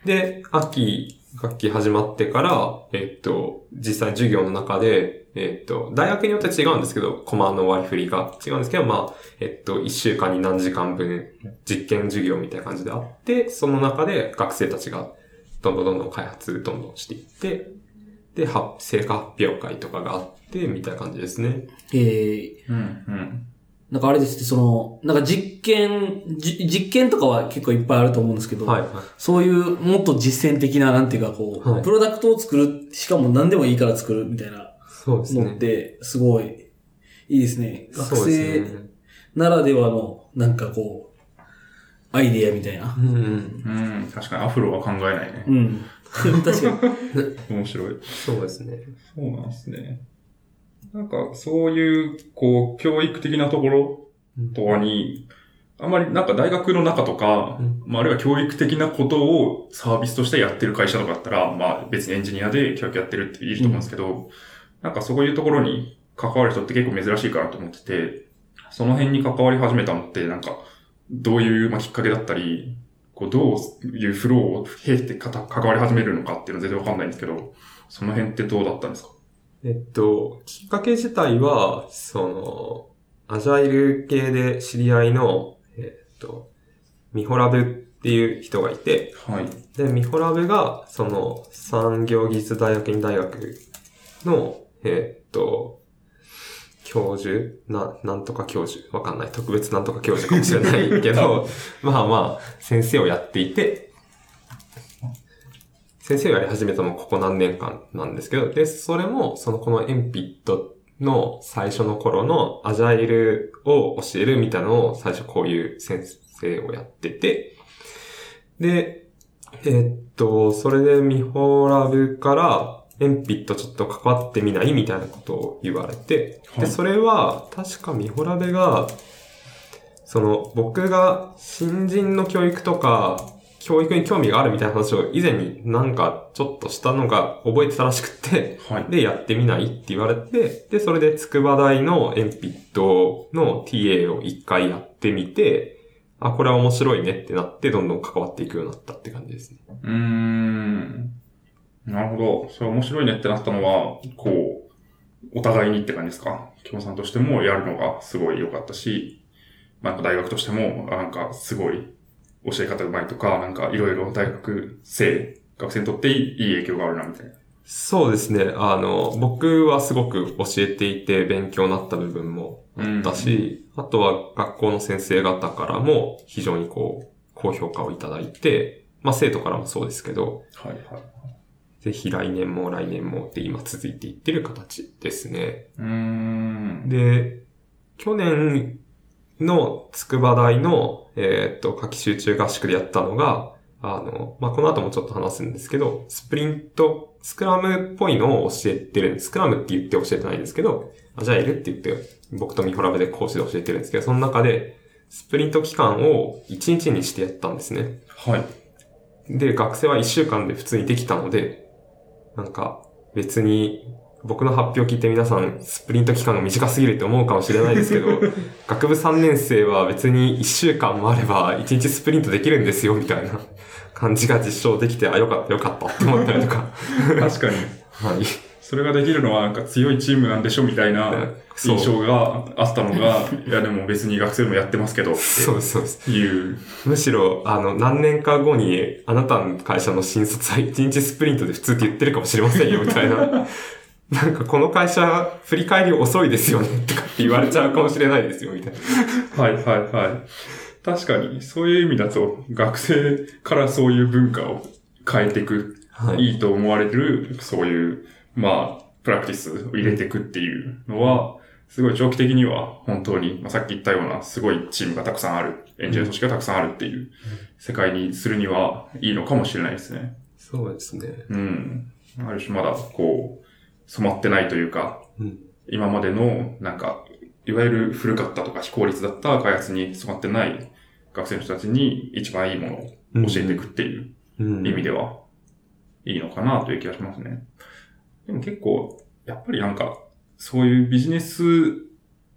で、秋、学期始まってから、えっと、実際授業の中で、えっと、大学によって違うんですけど、コマの割り振りが違うんですけど、まあ、えっと、1週間に何時間分、実験授業みたいな感じであって、その中で学生たちが、どんどんどんどん開発、どんどんしていって、で、は成果発表会とかがあって、みたいな感じですね。えー、うん、うん。なんかあれですね、その、なんか実験、じ実験とかは結構いっぱいあると思うんですけど、はい、はい。そういうもっと実践的な、なんていうかこう、はいプロダクトを作る、しかも何でもいいから作るみたいな。のって、すごい、いいですね。学生ね。ならではの、なんかこう、アイデアみたいな。うんうん。うん、確かにアフロは考えないねう。ん。[laughs] 確かに。面白い。そうですね。そうなんですね。なんか、そういう、こう、教育的なところとかに、あんまりなんか大学の中とか、うんまあ、あるいは教育的なことをサービスとしてやってる会社とかだったら、まあ別にエンジニアで教育やってるっていると思うんですけど、なんかそういうところに関わる人って結構珍しいかなと思ってて、その辺に関わり始めたのって、なんか、どういう、まあ、きっかけだったり、こう、どういうフローを経てかた関わり始めるのかっていうのは全然わかんないんですけど、その辺ってどうだったんですか？えっと、きっかけ自体は、その、アジャイル系で知り合いの、えっと、ミホラブっていう人がいて、はい。で、ミホラブが、その、産業技術大学院大学の、えっと、教授？な、なんとか教授？わかんない。特別なんとか教授かもしれないけど、[laughs] まあまあ、先生をやっていて、先生をやり始めたのもここ何年間なんですけど、で、それも、そのこのエンピットの最初の頃のアジャイルを教えるみたいなのを最初こういう先生をやってて、で、えっと、それでミホラブから、エンピットちょっと関わってみないみたいなことを言われて、で、はいそれは、確かミホラブが、その、僕が新人の教育とか、教育に興味があるみたいな話を以前になんかちょっとしたのが覚えてたらしくって、はい。で、やってみないって言われて、で、それで筑波大のエンピットの TA を一回やってみて、あ、これは面白いねってなって、どんどん関わっていくようになったって感じですね。うーん。なるほど。それ面白いねってなったのは、こう、お互いにって感じですか？共さんとしてもやるのがすごい良かったし、まあ、なんか大学としても、あなんかすごい教え方うまいとか、なんかいろいろ大学生、学生にとっていい影響があるな、みたいな。そうですね。あの、僕はすごく教えていて勉強になった部分もあったし、あとは学校の先生方からも非常にこう、高評価をいただいて、まあ生徒からもそうですけど、はいはい。ぜひ来年も来年もって今続いていってる形ですね。で、去年の筑波大の、えーっと、夏季集中合宿でやったのが、あの、まあ、この後もちょっと話すんですけど、スプリント、スクラムっぽいのを教えてるんです。スクラムって言って教えてないんですけど、アジャイルって言って、僕とミホラブで講師で教えてるんですけど、その中で、スプリント期間を1日にしてやったんですね。はい。で、学生は1週間で普通にできたので、なんか、別に、僕の発表聞いて皆さん、スプリント期間が短すぎるって思うかもしれないですけど、[laughs] 学部3年生は別に1週間もあれば1日スプリントできるんですよ、みたいな感じが実証できて、あ、よかったよかったって思ったりとか。確かに。はい。それができるのはなんか強いチームなんでしょみたいな印象があったのが、[laughs] いやでも別に学生でもやってますけどっそうです、そうです。ていう。むしろ、あの、何年か後に、あなたの会社の新卒は1日スプリントで普通って言ってるかもしれませんよ、みたいな。[laughs] なんか、この会社、振り返り遅いですよね、とかって言われちゃうかもしれないですよ、みたいな。はいはいはい。確かに、そういう意味だと、学生からそういう文化を変えていく、はいいいと思われる、そういう、まあ、プラクティスを入れていくっていうのは、すごい長期的には本当に、まあ、さっき言ったようなすごいチームがたくさんある、エンジニア組織がたくさんあるっていう世界にするにはいいのかもしれないですね。そうですね。うん。ある種まだこう、染まってないというか、うん。今までの、なんか、いわゆる古かったとか非効率だった開発に染まってない学生の人たちに一番いいものを教えていくっていううん。意味では、いいのかなという気がしますね。でも結構、やっぱりなんか、そういうビジネス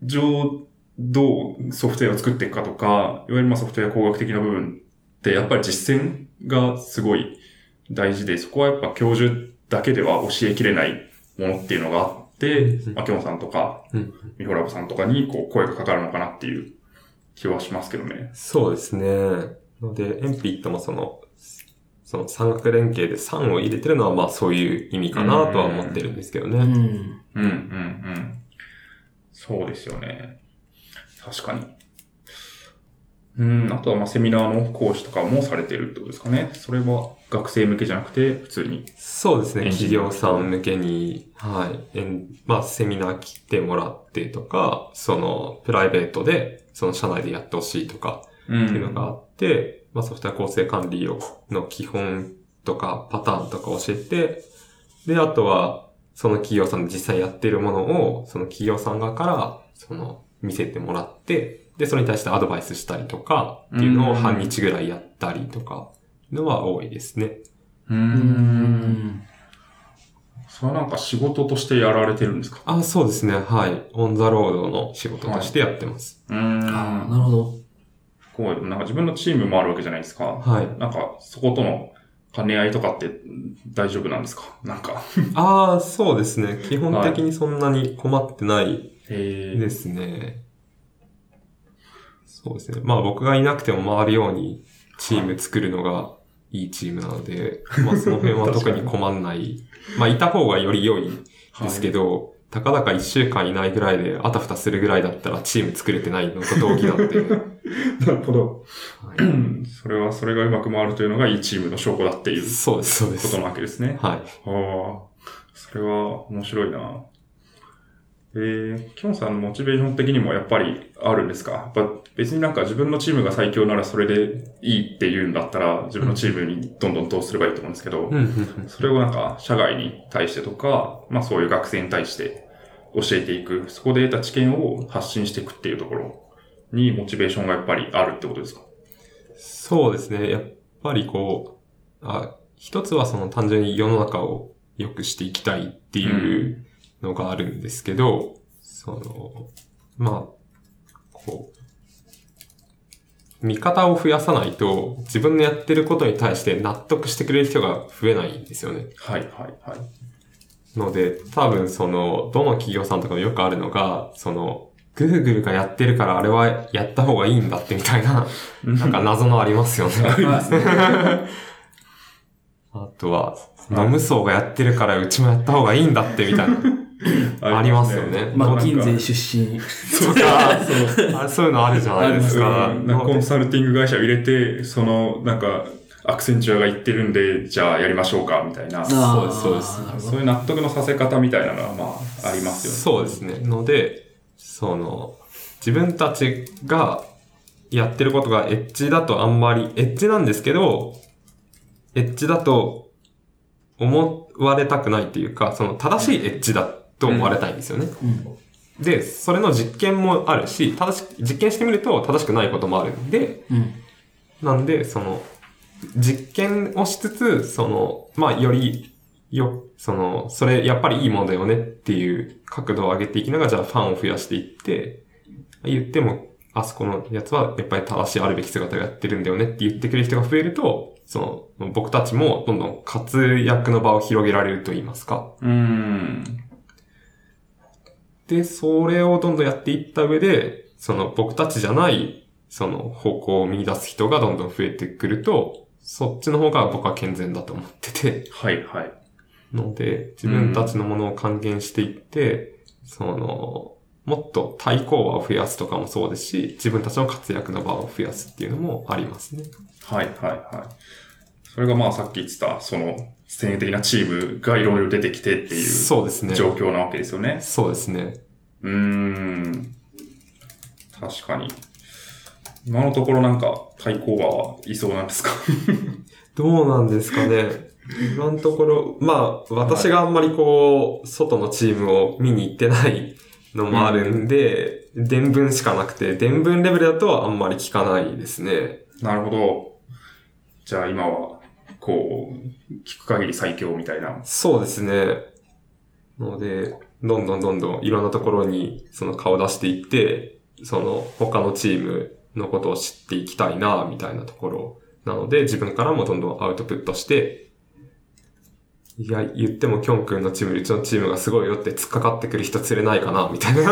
上、どうソフトウェアを作っていくかとか、いわゆるまあソフトウェア工学的な部分って、やっぱり実践がすごい大事で、そこはやっぱ教授だけでは教えきれないものっていうのがあってう、んまあ、キョンさんとか、うん。ミホラブさんとかにこう声がかかるのかなっていう気はしますけどね。そうですね。ので、エンピットもその、その三角連携で3を入れてるのはまあそういう意味かなとは思ってるんですけどね。うん。うん、うん、うん。そうですよね。確かに。うん、あとはまあセミナーの講師とかもされてるってことですかね。それは学生向けじゃなくて、普通に。そうですね。企業さん向けに、はい。えんまあ、セミナー来てもらってとか、その、プライベートで、その社内でやってほしいとか、うっていうのがあって、まあ、ソフトウェア構成管理をの基本とか、パターンとか教えて、で、あとは、その企業さんで実際やってるものを、その企業さん側から、その、見せてもらって、で、それに対してアドバイスしたりとか、っていうのを半日ぐらいやったりとか、のは多いですね。う。うんん。それはなんか仕事としてやられてるんですか？あ、そうですね。はい。オンザロードの仕事としてやってます。うん。ああ、なるほど。こう、なんか自分のチームもあるわけじゃないですか。はい。なんか、そことの兼ね合いとかって大丈夫なんですか？なんか。ああ、そうですね。基本的にそんなに困ってないへですね。そうですね。まあ僕がいなくても回るようにチーム作るのがいいチームなので、まあその辺は特に困んない。まあいた方がより良いですけど、たかだか一週間いないぐらいであたふたするぐらいだったらチーム作れてないのと同義なので。[laughs] なるほど。はいそれは、それがうまく回るというのがいいチームの証拠だっていうそうです、そうです。ことなわけですね。はい。ああ、それは面白いな。えー、キョンさんのモチベーション的にもやっぱりあるんですか？やっぱ別になんか自分のチームが最強ならそれでいいって言うんだったら自分のチームにどんどん投資すればいいと思うんですけど、それをなんか社外に対してとか、まあそういう学生に対して教えていく、そこで得た知見を発信していくっていうところにモチベーションがやっぱりあるってことですか？そうですね。やっぱりこう、あ一つはその単純に世の中を良くしていきたいっていうのがあるんですけど、その、まあ、こう、見方を増やさないと自分のやってることに対して納得してくれる人が増えないんですよね。はいはいはい。ので、多分その、どの企業さんとかもよくあるのが、その、Google がやってるからあれはやった方がいいんだってみたいな、なんか謎のありますよね。あ [laughs] とは、ノムソーがやってるからうちもやった方がいいんだってみたいな、[laughs] ありますよね。マッキン出身。と [laughs] か、あそういうのあるじゃないですか。うんなんかコンサルティング会社を入れて、その、なんか、アクセンチュアが言ってるんで、じゃあやりましょうか、みたいな。あそうですそうですそういう納得のさせ方みたいなのは、まあ、ありますよね。そうですね。ので、その、自分たちがやってることがエッジだとあんまり、エッジなんですけど、エッジだと思われたくないっていうか、その正しいエッジだと思われたいんですよね。うん。で、それの実験もあるし、正しく、実験してみると正しくないこともあるんで、うん。なんで、その、実験をしつつ、その、まあ、より、よ、その、それ、やっぱりいいものだよねっていう角度を上げていきながら、じゃあファンを増やしていって、言っても、あそこのやつはやっぱり正しいあるべき姿をやってるんだよねって言ってくれる人が増えると、その、僕たちもどんどん活躍の場を広げられると言いますか。うーん。で、それをどんどんやっていった上で、その僕たちじゃない、その方向を見出す人がどんどん増えてくると、そっちの方が僕は健全だと思ってて、はいはい。ので、自分たちのものを還元していって、その、もっと対抗馬を増やすとかもそうですし、自分たちの活躍の場を増やすっていうのもありますね。はいはいはい。それがまあさっき言ってた、その、先鋭的なチームがいろいろ出てきてっていうそうですね。状況なわけですよね。そうですね。うーん。確かに。今のところなんか対抗馬はいそうなんですか？[laughs] どうなんですかね。今のところ、まあ、私があんまりこう、外のチームを見に行ってないのもあるんで、伝聞しかなくて、伝聞レベルだとあんまり聞かないですね。なるほど。じゃあ今は、こう、聞く限り最強みたいな。そうですね。ので、どんどんどんどんいろんなところにその顔出していって、その他のチームのことを知っていきたいな、みたいなところなので、自分からもどんどんアウトプットして、いや、言ってもキョン君のチームうちのチームがすごいよって突っかかってくる人釣れないかな、みたいな。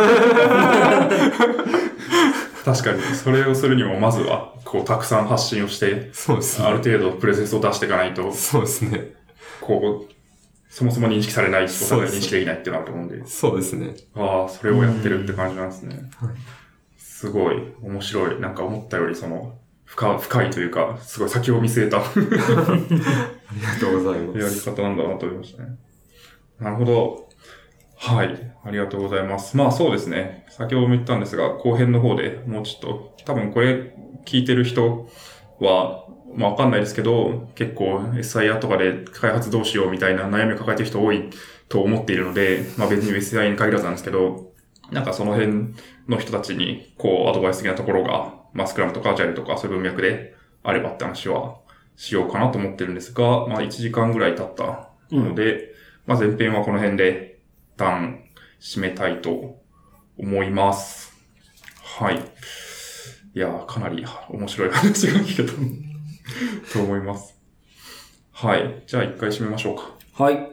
確かに、それをするにもまずは、こう、たくさん発信をして、そうですあるね。程度プレゼンスを出していかないと、そうですね。こう、そもそも認識されない人がそうです認識できないってなると思うんで。そうですね。ああ、それをやってるって感じなんですねはい。すごい、面白い。なんか思ったよりその、深深いというか、すごい先を見据えたありがとうございまやりす。方なんだなと思いましたね。なるほど。はい。ありがとうございます。まあそうですね。先ほども言ったんですが、後編の方でもうちょっと、多分これ聞いてる人は、まあわかんないですけど、結構 SIR とかで開発どうしようみたいな悩みを抱えてる人多いと思っているので、まあ別に SIR に限らずなんですけど、なんかその辺の人たちに、こう、アドバイス的なところが、まあスクラムとかアジャイルとかそういう文脈であればって話はしようかなと思ってるんですが、まあ1時間ぐらい経ったので、まあ前編はこの辺で一旦締めたいと思います。はい。いやー、かなり面白い話が聞けた [laughs] と思います。はい。じゃあ一回締めましょうか。はい。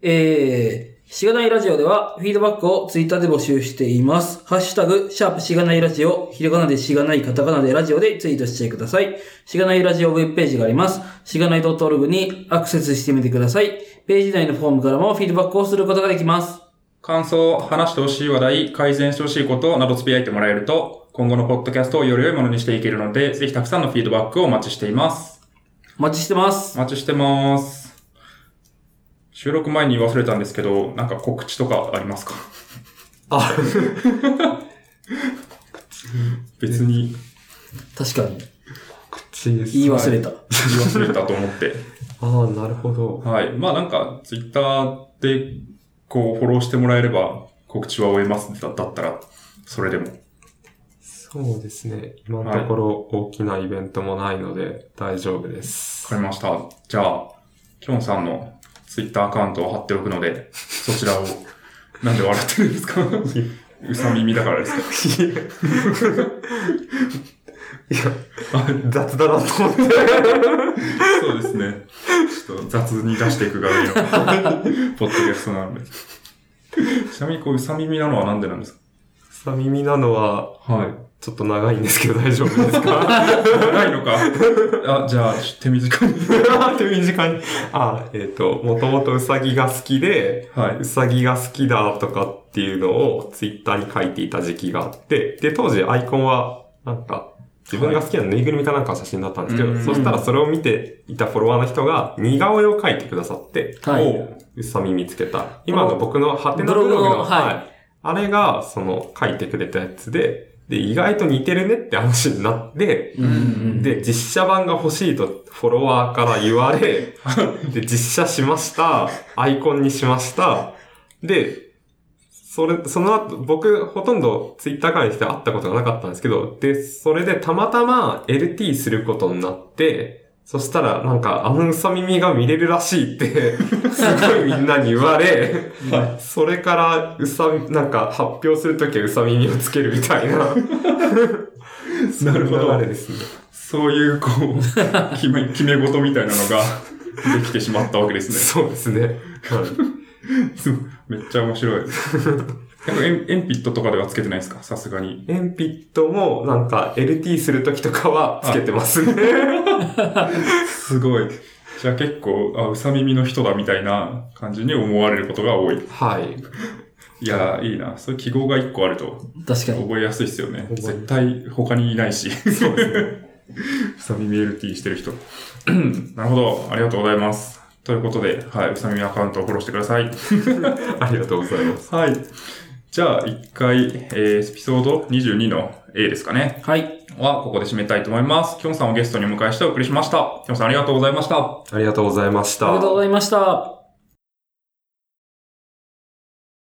えー、しがないラジオでは、フィードバックをツイッターで募集しています。ハッシュタグ、シャープしがないラジオ、ひらがなでしがない、カタカナでラジオでツイートしてください。しがないラジオウェブページがあります。しがない .org にアクセスしてみてください。ページ内のフォームからもフィードバックをすることができます。感想、話してほしい話題、改善してほしいことなどつぶやいてもらえると、今後のポッドキャストをより良いものにしていけるので、ぜひたくさんのフィードバックをお待ちしています。お待ちしてます。お待ちしてます。収録前に言い忘れたんですけど、なんか告知とかありますか？あ、[laughs] 別に確かに。口です。言い忘れた。言い忘れたと思って。[laughs] ああ、なるほど。はい。まあなんか、ツイッターで、こう、フォローしてもらえれば、告知は終えますだだったら、それでも。そうですね。今のところ大きなイベントもないので大丈夫です。わかりました。じゃあ、キョンさんのツイッターアカウントを貼っておくので、そちらを、[laughs] なんで笑ってるんですか？[laughs] うさ耳だからですか？いや、雑だなと思って。そうですね。ちょっと雑に出していくがいいの。[laughs] ポッドキャストなので。ちなみにこう、うさ耳なのはなんでなんですか？さ耳なのは、はい。ちょっと長いんですけど大丈夫ですか？長いのか。あ、じゃあ、手短に。[laughs] 手短に。あ、えっ、と、もともとうさぎが好きで、はうさぎが好きだとかっていうのをツイッターに書いていた時期があって、で、当時アイコンは、なんか、自分が好きなぬいぐるみかなんかの写真だったんですけど、うんそしたらそれを見ていたフォロワーの人が似顔絵を描いてくださって、はいおううさ耳つけた。今の僕のハテナブログのブログの、はいあれが、その、書いてくれたやつで、で、意外と似てるねって話になって、うんうん。で、実写版が欲しいとフォロワーから言われ、[laughs] で、実写しました。アイコンにしました。で、それ、その後、僕、ほとんどツイッターからにして会ったことがなかったんですけど、で、それでたまたま LT することになって、そしたら、なんか、あのうさ耳が見れるらしいって、[laughs] すごいみんなに言われ、それから、うさ、なんか、発表するときはうさ耳をつけるみたいな。[laughs] なるほど流れですね。そういう、こう、[laughs] 決め、決め事みたいなのができてしまったわけですね。そうですね。はいめっちゃ面白い。エンエンピットとかではつけてないですか？さすがに。エンピットも、なんか、LT するときとかはつけてますね。すごい。じゃあ結構、あ、うさ耳の人だみたいな感じに思われることが多い。はい。いやー、いいな。そういう記号が一個あると確かに。覚えやすいですよね。絶対他にいないし。そうですね。うさ耳 LT してる人。[clears throat] なるほど。ありがとうございます。ということで、はい。うさ耳アカウントをフォローしてください。[laughs] ありがとうございます。はい。じゃあ、一回、えー、エピソード22の A ですかね。はい。は、ここで締めたいと思います。きょんさんをゲストにお迎えしてお送りしました。きょんさんありがとうございました。ありがとうございました。ありがとうございました。